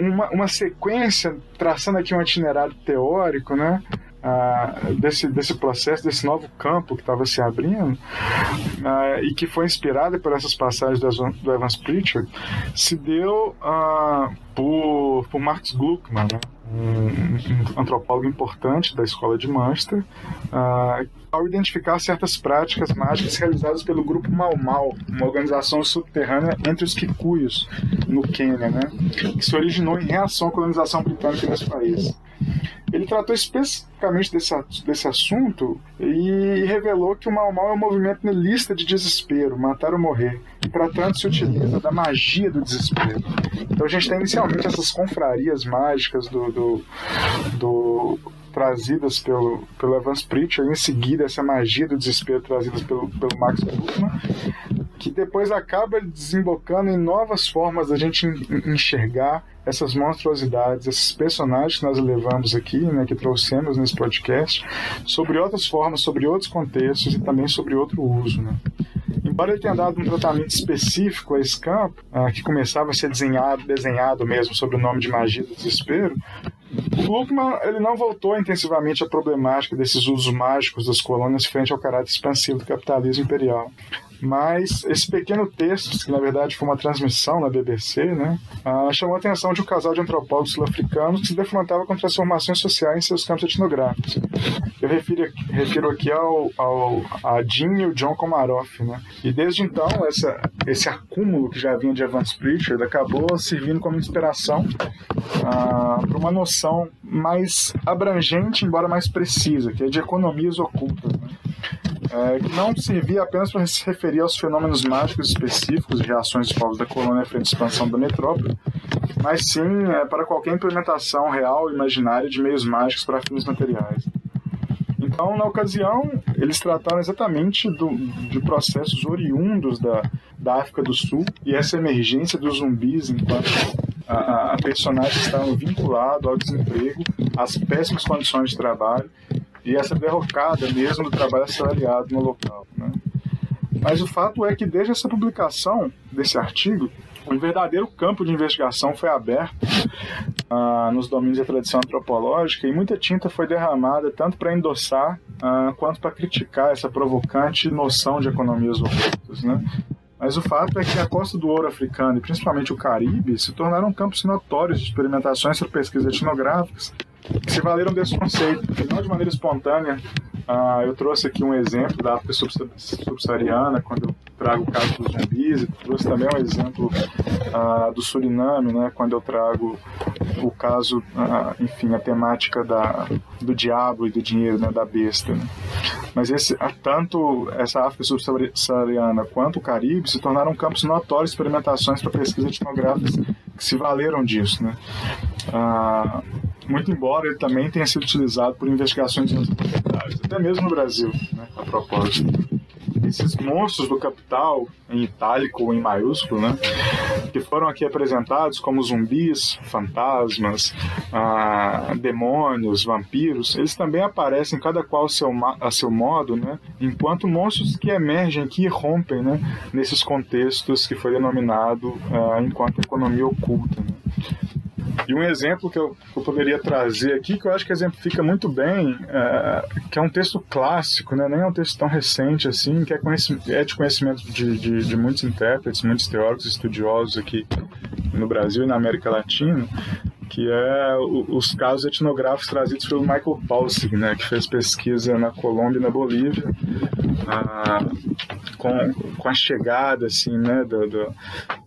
uma, uma sequência, traçando aqui um itinerário teórico, né? Desse, desse processo, desse novo campo que estava se abrindo e que foi inspirada por essas passagens do, do Evans Pritchard, se deu por, por Marx Gluckman, né? um, antropólogo importante da escola de Manchester, uh, ao identificar certas práticas mágicas realizadas pelo grupo Mau Mau, uma organização subterrânea entre os Kikuyos, no Quênia, né, que se originou em reação à colonização britânica nesse país. Ele tratou especificamente desse, desse assunto e revelou que o Mau Mau é um movimento nihilista de desespero, matar ou morrer, e tratando se utiliza da magia do desespero. Então a gente tem inicialmente essas confrarias mágicas do, do, do trazidas pelo, pelo Evans Pritchard, em seguida essa magia do desespero trazidas pelo, pelo Max Bruckmann, que depois acaba desembocando em novas formas da gente enxergar essas monstruosidades, esses personagens que nós levamos aqui, né, que trouxemos nesse podcast, sobre outras formas, sobre outros contextos e também sobre outro uso. Né. Embora ele tenha dado um tratamento específico a esse campo, uh, que começava a ser desenhado, desenhado mesmo sobre o nome de magia do desespero, Luckman ele não voltou intensivamente à problemática desses usos mágicos das colônias frente ao caráter expansivo do capitalismo imperial. Mas esse pequeno texto, que na verdade foi uma transmissão na BBC, né, ah, chamou a atenção de um casal de antropólogos sul-africanos que se defrontava com transformações sociais em seus campos etnográficos. Eu refiro, refiro aqui ao, ao, a Jean e o John Komaroff. Né? E desde então, essa, esse acúmulo que já vinha de Evans Pritchard acabou servindo como inspiração ah, para uma noção mais abrangente, embora mais precisa, que é de economias ocultas. Né? É, não servia apenas para se referir aos fenômenos mágicos específicos e reações dos povos da colônia frente à expansão da metrópole, mas sim é, para qualquer implementação real e imaginária de meios mágicos para fins materiais. Então, na ocasião, eles trataram exatamente do, de processos oriundos da, da África do Sul e essa emergência dos zumbis enquanto a, a personagem estava vinculado ao desemprego, às péssimas condições de trabalho e essa derrocada mesmo do trabalho assalariado no local. Né? Mas o fato é que desde essa publicação desse artigo, um verdadeiro campo de investigação foi aberto ah, nos domínios da tradição antropológica e muita tinta foi derramada tanto para endossar ah, quanto para criticar essa provocante noção de economias ocultas. Né? Mas o fato é que a costa do ouro africano e principalmente o Caribe se tornaram campos notórios de experimentações sobre pesquisas etnográficas que se valeram desse conceito, não de maneira espontânea. Uh, eu trouxe aqui um exemplo da África subsaariana, quando eu trago o caso dos zumbis, e trouxe também um exemplo uh, do Suriname, né, quando eu trago o caso, uh, enfim, a temática da, do diabo e do dinheiro, né, da besta. Né. Mas esse, tanto essa África subsaariana quanto o Caribe se tornaram campos notórios de experimentações para pesquisas etnográficas que se valeram disso. Né. Uh, muito embora ele também tenha sido utilizado por investigações universitárias, até mesmo no Brasil, né, a propósito. Esses monstros do capital, em itálico ou em maiúsculo, né, que foram aqui apresentados como zumbis, fantasmas, ah, demônios, vampiros, eles também aparecem cada qual seu, a seu modo, né, enquanto monstros que emergem aqui e rompem né, nesses contextos que foi denominado ah, enquanto economia oculta. Né. E um exemplo que eu, que eu, poderia trazer aqui, que eu acho que exemplifica muito bem, é, que é um texto clássico, né? nem é um texto tão recente assim, que é, é de conhecimento de, de, de, muitos intérpretes, muitos teóricos, estudiosos aqui no Brasil e na América Latina, que é os casos etnográficos trazidos pelo Michael Paulsig, né, que fez pesquisa na Colômbia e na Bolívia, ah, com, com a chegada assim, né, do, do,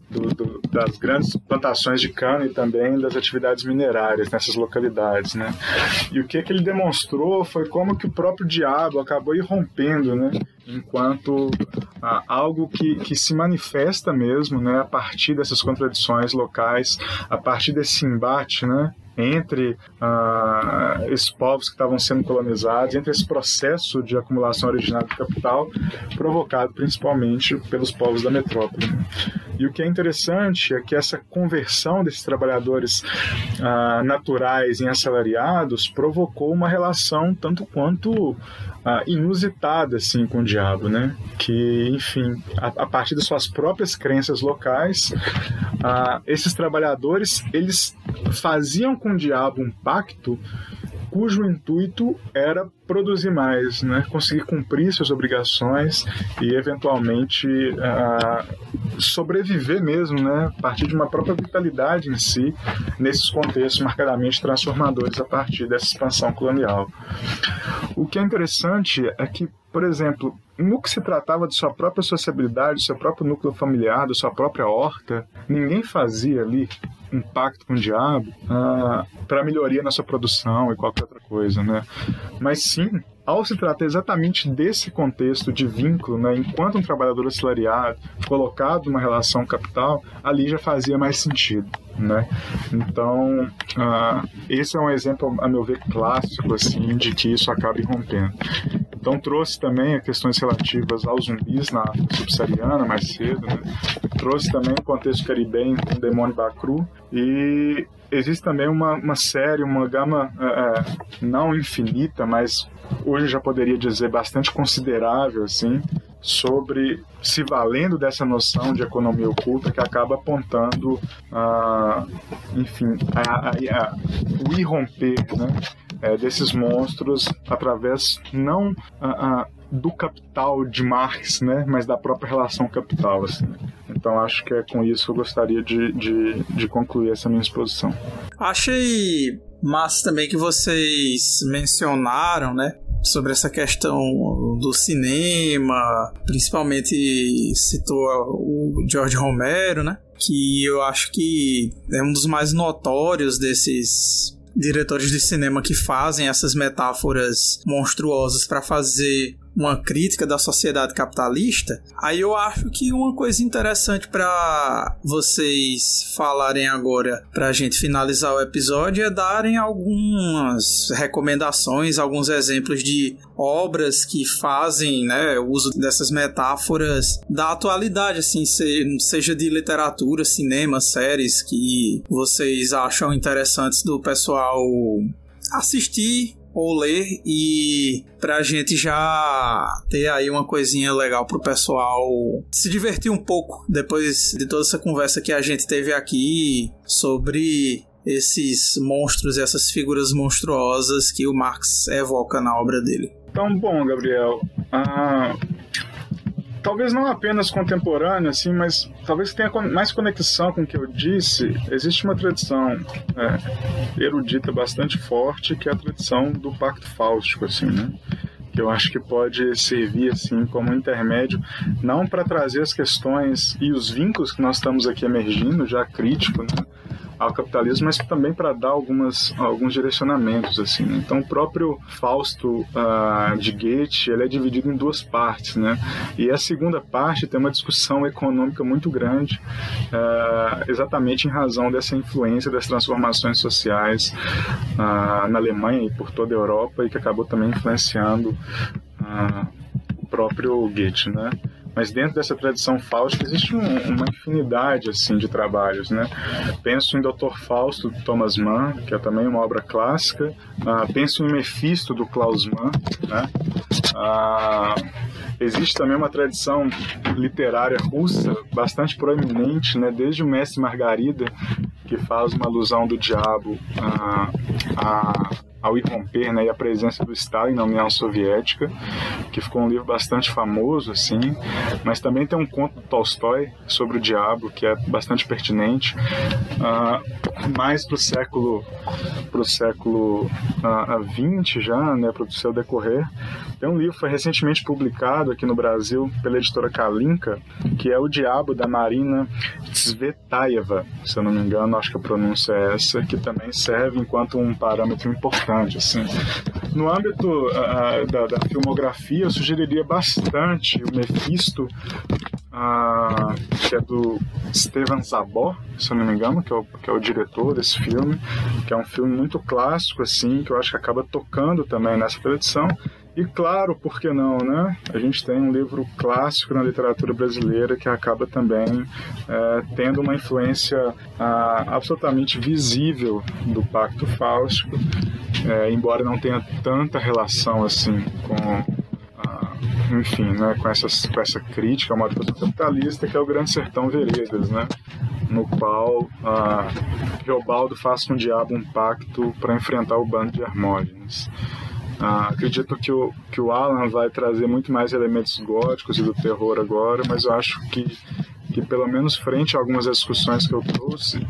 do, do, das grandes plantações de cana e também das atividades minerárias nessas localidades, né? E o que, que ele demonstrou foi como que o próprio diabo acabou irrompendo, né? Enquanto ah, algo que, que se manifesta mesmo, né? A partir dessas contradições locais, a partir desse embate, né? Entre ah, esses povos que estavam sendo colonizados, entre esse processo de acumulação originária de capital, provocado principalmente pelos povos da metrópole. E o que é interessante é que essa conversão desses trabalhadores ah, naturais em assalariados provocou uma relação tanto quanto ah, inusitada assim com o diabo, né? Que, enfim, a, a partir das suas próprias crenças locais, ah, esses trabalhadores eles faziam com o diabo um pacto cujo intuito era produzir mais, né? conseguir cumprir suas obrigações e eventualmente uh, sobreviver mesmo, né? a partir de uma própria vitalidade em si, nesses contextos marcadamente transformadores a partir dessa expansão colonial. O que é interessante é que, por exemplo, no que se tratava de sua própria sociabilidade, do seu próprio núcleo familiar, da sua própria horta, ninguém fazia ali um pacto com o diabo ah, para melhoria na sua produção e qualquer outra coisa, né? Mas sim, ao se tratar exatamente desse contexto de vínculo, né, enquanto um trabalhador assalariado colocado numa relação capital, ali já fazia mais sentido. Né? Então, uh, esse é um exemplo, a meu ver, clássico assim, de que isso acaba irrompendo. Então, trouxe também questões relativas aos zumbis na África subsaariana mais cedo, né? trouxe também o contexto caribenho com o demônio Bacru e existe também uma, uma série, uma gama uh, não infinita, mas hoje já poderia dizer bastante considerável, assim, sobre se valendo dessa noção de economia oculta que acaba apontando, ah, enfim, a, a, a, o irromper né, é, desses monstros através não do capital de Marx, né, mas da própria relação capital. Assim. Então acho que é com isso eu gostaria de, de, de concluir essa minha exposição.
Achei massa também que vocês mencionaram, né? sobre essa questão do cinema, principalmente citou o George Romero, né? Que eu acho que é um dos mais notórios desses diretores de cinema que fazem essas metáforas monstruosas para fazer uma crítica da sociedade capitalista, aí eu acho que uma coisa interessante para vocês falarem agora, para a gente finalizar o episódio, é darem algumas recomendações, alguns exemplos de obras que fazem né, uso dessas metáforas da atualidade, assim, seja de literatura, cinema, séries que vocês acham interessantes do pessoal assistir ou ler e pra gente já ter aí uma coisinha legal pro pessoal se divertir um pouco depois de toda essa conversa que a gente teve aqui sobre esses monstros essas figuras monstruosas que o Marx evoca na obra dele.
Então, bom, Gabriel, ah, talvez não apenas contemporâneo, assim, mas talvez tenha mais conexão com o que eu disse. Existe uma tradição é, erudita bastante forte, que é a tradição do Pacto Fáustico, assim, né? que eu acho que pode servir assim como intermédio, não para trazer as questões e os vínculos que nós estamos aqui emergindo, já crítico, né? Ao capitalismo, mas também para dar algumas, alguns direcionamentos. assim. Né? Então, o próprio Fausto uh, de Goethe ele é dividido em duas partes. Né? E a segunda parte tem uma discussão econômica muito grande, uh, exatamente em razão dessa influência das transformações sociais uh, na Alemanha e por toda a Europa, e que acabou também influenciando o próprio Goethe. Né? Mas dentro dessa tradição fáustica existe um, uma infinidade assim de trabalhos, né? Penso em Dr. Fausto do Thomas Mann, que é também uma obra clássica. Uh, penso em Mephisto do Klaus Mann, né? Uh, existe também uma tradição literária russa bastante proeminente, né? Desde o Mestre Margarida, que faz uma alusão do diabo a, a ao irromper né, e a presença do Stalin na União Soviética, que ficou um livro bastante famoso, assim, mas também tem um conto do Tolstói sobre o diabo, que é bastante pertinente, uh, mais para o século pro século uh, 20 já, né, para o seu decorrer. Tem um livro que foi recentemente publicado aqui no Brasil pela editora Kalinka, que é O Diabo da Marina Tsvetaeva, se eu não me engano, acho que a pronúncia é essa, que também serve enquanto um parâmetro importante. Assim. No âmbito uh, da, da, filmografia, eu sugeriria bastante o Mephisto, uh, que é do Steven Zabor, se eu não me engano, que é, o, que é o diretor desse filme, que é um filme muito clássico, assim, que eu acho que acaba tocando também nessa tradição. E claro, por que não, né? A gente tem um livro clássico na literatura brasileira que acaba também é, tendo uma influência ah, absolutamente visível do Pacto Fáustico, é, embora não tenha tanta relação assim com ah, enfim, né, com, essas, com essa crítica ao modo capitalista que é o Grande Sertão Veredas, né? no qual uh, Reobaldo faz com o diabo um pacto para enfrentar o bando de Hermógenes. Uh, acredito que o, que o Alan vai trazer muito mais elementos góticos e do terror agora, mas eu acho que, que pelo menos frente a algumas discussões que eu trouxe,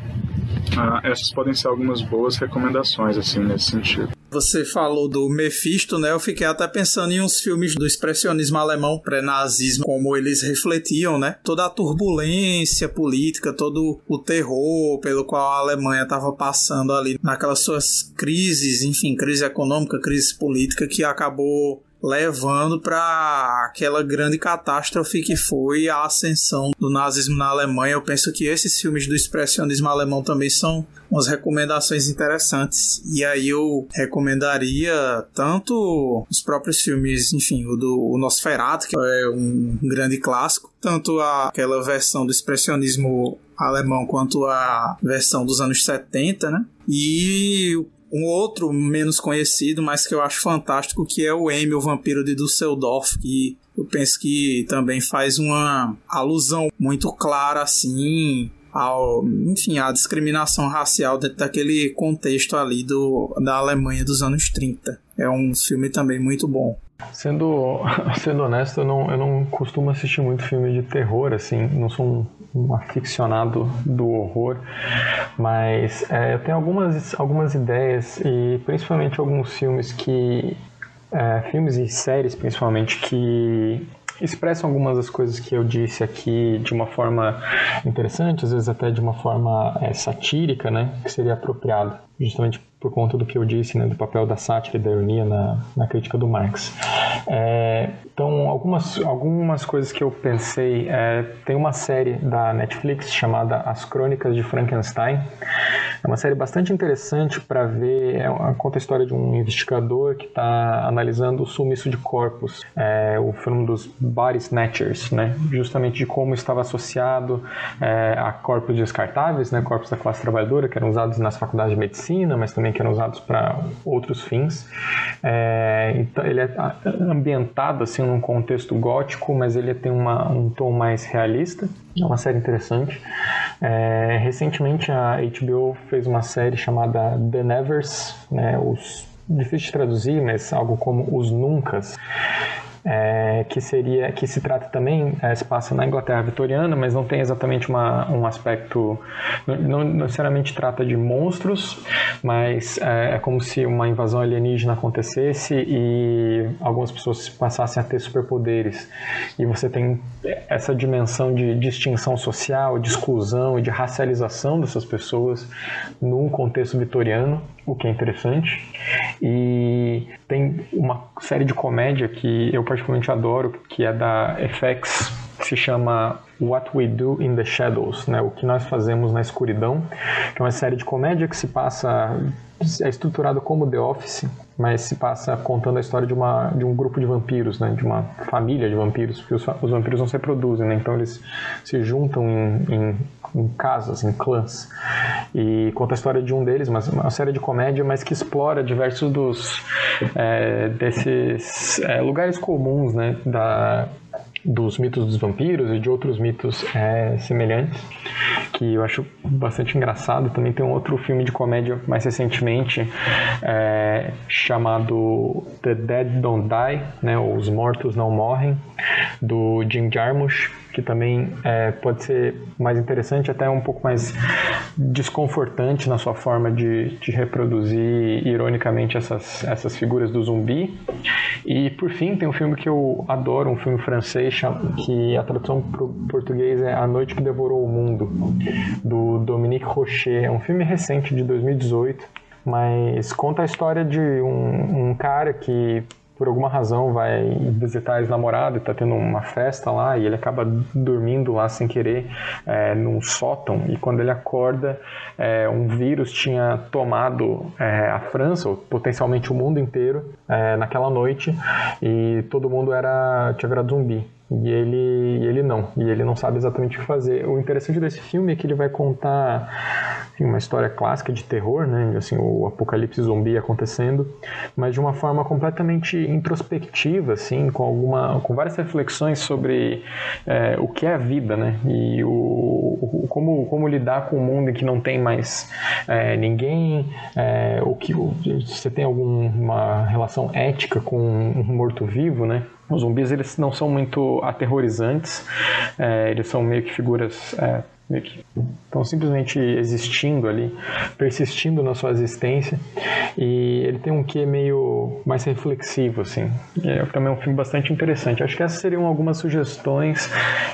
ah, essas podem ser algumas boas recomendações, assim, nesse sentido.
Você falou do Mephisto, né? Eu fiquei até pensando em uns filmes do expressionismo alemão pré-nazismo, como eles refletiam, né? Toda a turbulência política, todo o terror pelo qual a Alemanha estava passando ali naquelas suas crises, enfim, crise econômica, crise política, que acabou levando para aquela grande catástrofe que foi a ascensão do nazismo na Alemanha. Eu penso que esses filmes do expressionismo alemão também são umas recomendações interessantes. E aí eu recomendaria tanto os próprios filmes, enfim, o do o Nosferatu, que é um grande clássico, tanto aquela versão do expressionismo alemão quanto a versão dos anos 70, né? E um outro menos conhecido, mas que eu acho fantástico, que é o Emil, o Vampiro de Dusseldorf, que eu penso que também faz uma alusão muito clara, assim, ao, enfim, à discriminação racial dentro daquele contexto ali do, da Alemanha dos anos 30. É um filme também muito bom.
Sendo, sendo honesto, eu não, eu não costumo assistir muito filme de terror, assim, não sou um um aficionado do horror, mas é, eu tenho algumas, algumas ideias e principalmente alguns filmes que. É, filmes e séries principalmente que expressam algumas das coisas que eu disse aqui de uma forma interessante, às vezes até de uma forma é, satírica, né, que seria apropriado, justamente por conta do que eu disse, né, do papel da sátira e da ironia na, na crítica do Marx. É, então, algumas, algumas coisas que eu pensei, é, tem uma série da Netflix chamada As Crônicas de Frankenstein, é uma série bastante interessante para ver, é, conta a história de um investigador que está analisando o sumiço de corpos, é, o filme dos body snatchers, né, justamente de como estava associado é, a corpos descartáveis, né, corpos da classe trabalhadora, que eram usados nas faculdades de medicina, mas também também que eram usados para outros fins. É, então ele é ambientado assim num contexto gótico, mas ele tem uma, um tom mais realista. É uma série interessante. É, recentemente a HBO fez uma série chamada The Nevers, né, os difícil de traduzir, mas algo como os Nuncas, é, que seria que se trata também é, se passa na Inglaterra vitoriana, mas não tem exatamente uma, um aspecto não, não necessariamente trata de monstros, mas é, é, como se uma invasão alienígena acontecesse e algumas pessoas passassem a ter superpoderes e você tem essa dimensão de distinção social, de exclusão e de racialização dessas pessoas num contexto vitoriano o que é interessante. E tem uma série de comédia que eu particularmente adoro, que é da FX, que se chama What We Do in the Shadows, né? O que nós fazemos na escuridão, que é uma série de comédia que se passa é estruturado como The Office, mas se passa contando a história de, uma, de um grupo de vampiros, né? De uma família de vampiros, porque os, os vampiros não se reproduzem, né? Então eles se juntam em, em, em casas, em clãs, e conta a história de um deles, mas uma série de comédia, mas que explora diversos dos é, desses é, lugares comuns, né? Da dos mitos dos vampiros e de outros mitos é, semelhantes, que eu acho bastante engraçado. Também tem um outro filme de comédia mais recentemente é, chamado The Dead Don't Die, né, Os Mortos Não Morrem, do Jim Jarmusch, que também é, pode ser mais interessante, até um pouco mais desconfortante na sua forma de, de reproduzir ironicamente essas, essas figuras do zumbi. E por fim, tem um filme que eu adoro, um filme francês, que a tradução para o português é A Noite que Devorou o Mundo, do Dominique Rocher. É um filme recente de 2018 mas conta a história de um, um, cara que por alguma razão vai visitar a ex-namorada e tá tendo uma festa lá e ele acaba dormindo lá sem querer é, num sótão e quando ele acorda é, um vírus tinha tomado é, a França ou potencialmente o mundo inteiro é, naquela noite e todo mundo era tinha virado zumbi E ele, ele não, e ele não sabe exatamente o que fazer. O interessante desse filme é que ele vai contar enfim, uma história clássica de terror, né? Assim, o apocalipse zumbi acontecendo, mas de uma forma completamente introspectiva, assim, com alguma, com várias reflexões sobre é, o que é a vida, né? E o, o, como, como lidar com um mundo em que não tem mais é, ninguém, é, o que você tem alguma relação ética com um morto-vivo, né? Os zumbis eles não são muito aterrorizantes, é, eles são meio que figuras é, meio que estão simplesmente existindo ali, persistindo na sua existência. E ele tem um quê meio mais reflexivo, assim. É também um filme bastante interessante. Acho que essas seriam algumas sugestões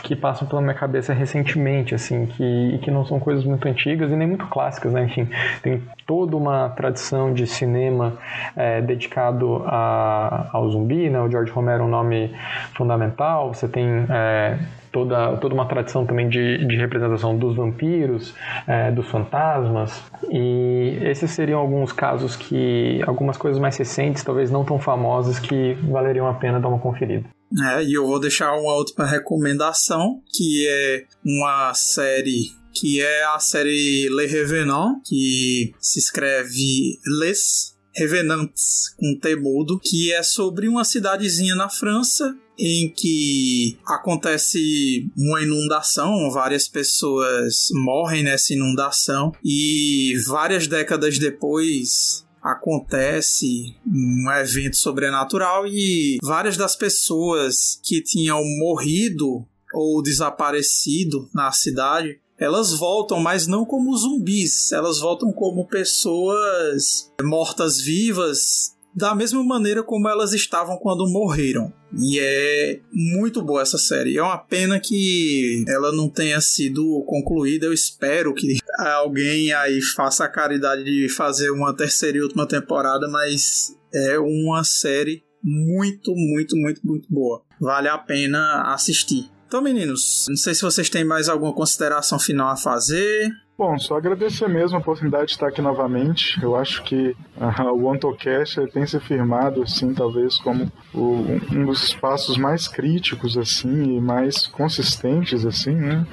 que passam pela minha cabeça recentemente, assim, que, que não são coisas muito antigas e nem muito clássicas, né? Enfim, tem toda uma tradição de cinema é, dedicado a, ao zumbi, né? O George Romero é um nome fundamental. Você tem é, toda, toda uma tradição também de, de representação dos vampiros, é, dos fantasmas. E esses seriam alguns casos que, algumas coisas mais recentes, talvez não tão famosas, que valeriam a pena dar uma conferida.
É, e eu vou deixar uma outra recomendação, que é uma série que é a série Le Revenant, que se escreve Les Revenants com Temudo, que é sobre uma cidadezinha na França em que acontece uma inundação, várias pessoas morrem nessa inundação e várias décadas depois acontece um evento sobrenatural e várias das pessoas que tinham morrido ou desaparecido na cidade elas voltam, mas não como zumbis, elas voltam como pessoas mortas-vivas da mesma maneira como elas estavam quando morreram. E é muito boa essa série. É uma pena que ela não tenha sido concluída. Eu espero que alguém aí faça a caridade de fazer uma terceira e última temporada, mas é uma série muito, muito, muito, muito boa. Vale a pena assistir. Então, meninos, não sei se vocês têm mais alguma consideração final a fazer.
Bom, só agradecer mesmo a oportunidade de estar aqui novamente. Eu acho que uh, o AntoCast tem se firmado, assim, talvez como o, um dos espaços mais críticos, assim, e mais consistentes, assim, né?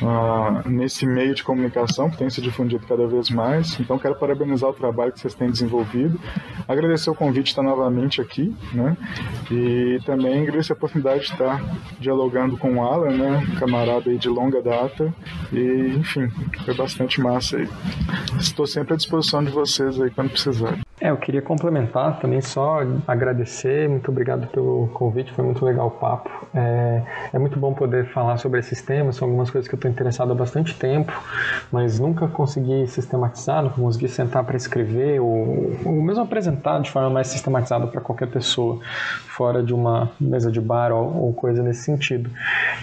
Uh, nesse meio de comunicação que tem se difundido cada vez mais. Então, quero parabenizar o trabalho que vocês têm desenvolvido. Agradecer o convite de estar novamente aqui, né? E também agradecer a oportunidade de estar dialogando com o Alan, né? Camarada aí de longa data. E, enfim, foi bastante massa aí. Estou sempre à disposição de vocês aí quando precisar.
É, eu queria complementar também só agradecer, muito obrigado pelo convite, foi muito legal o papo. É, é muito bom poder falar sobre esses temas, são algumas coisas que eu estou interessado há bastante tempo, mas nunca consegui sistematizar, não consegui sentar para escrever ou, ou mesmo apresentar de forma mais sistematizada para qualquer pessoa, fora de uma mesa de bar ou, ou, coisa nesse sentido.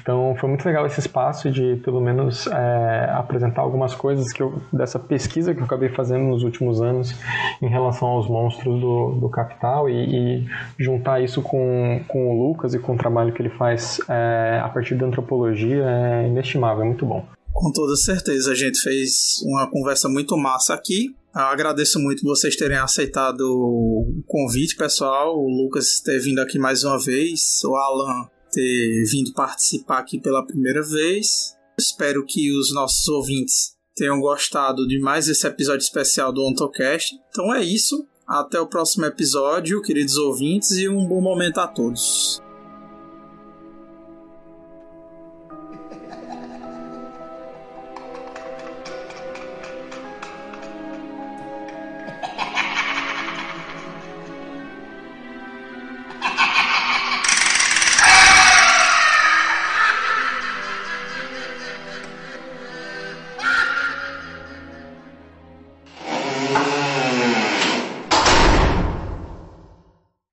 Então foi muito legal esse espaço de pelo menos é, apresentar algumas coisas que eu, dessa pesquisa que eu acabei fazendo nos últimos anos em relação relação aos monstros do, do Capital e, e, juntar isso com, com o Lucas e com o trabalho que ele faz é, a partir da antropologia é inestimável, é muito bom.
Com toda certeza, a gente fez uma conversa muito massa aqui. Eu agradeço muito vocês terem aceitado o convite, pessoal. O Lucas ter vindo aqui mais uma vez, o Alan ter vindo participar aqui pela primeira vez. Espero que os nossos ouvintes tenham gostado de mais esse episódio especial do OntoCast. Então é isso. Até o próximo episódio, queridos ouvintes, e um bom momento a todos.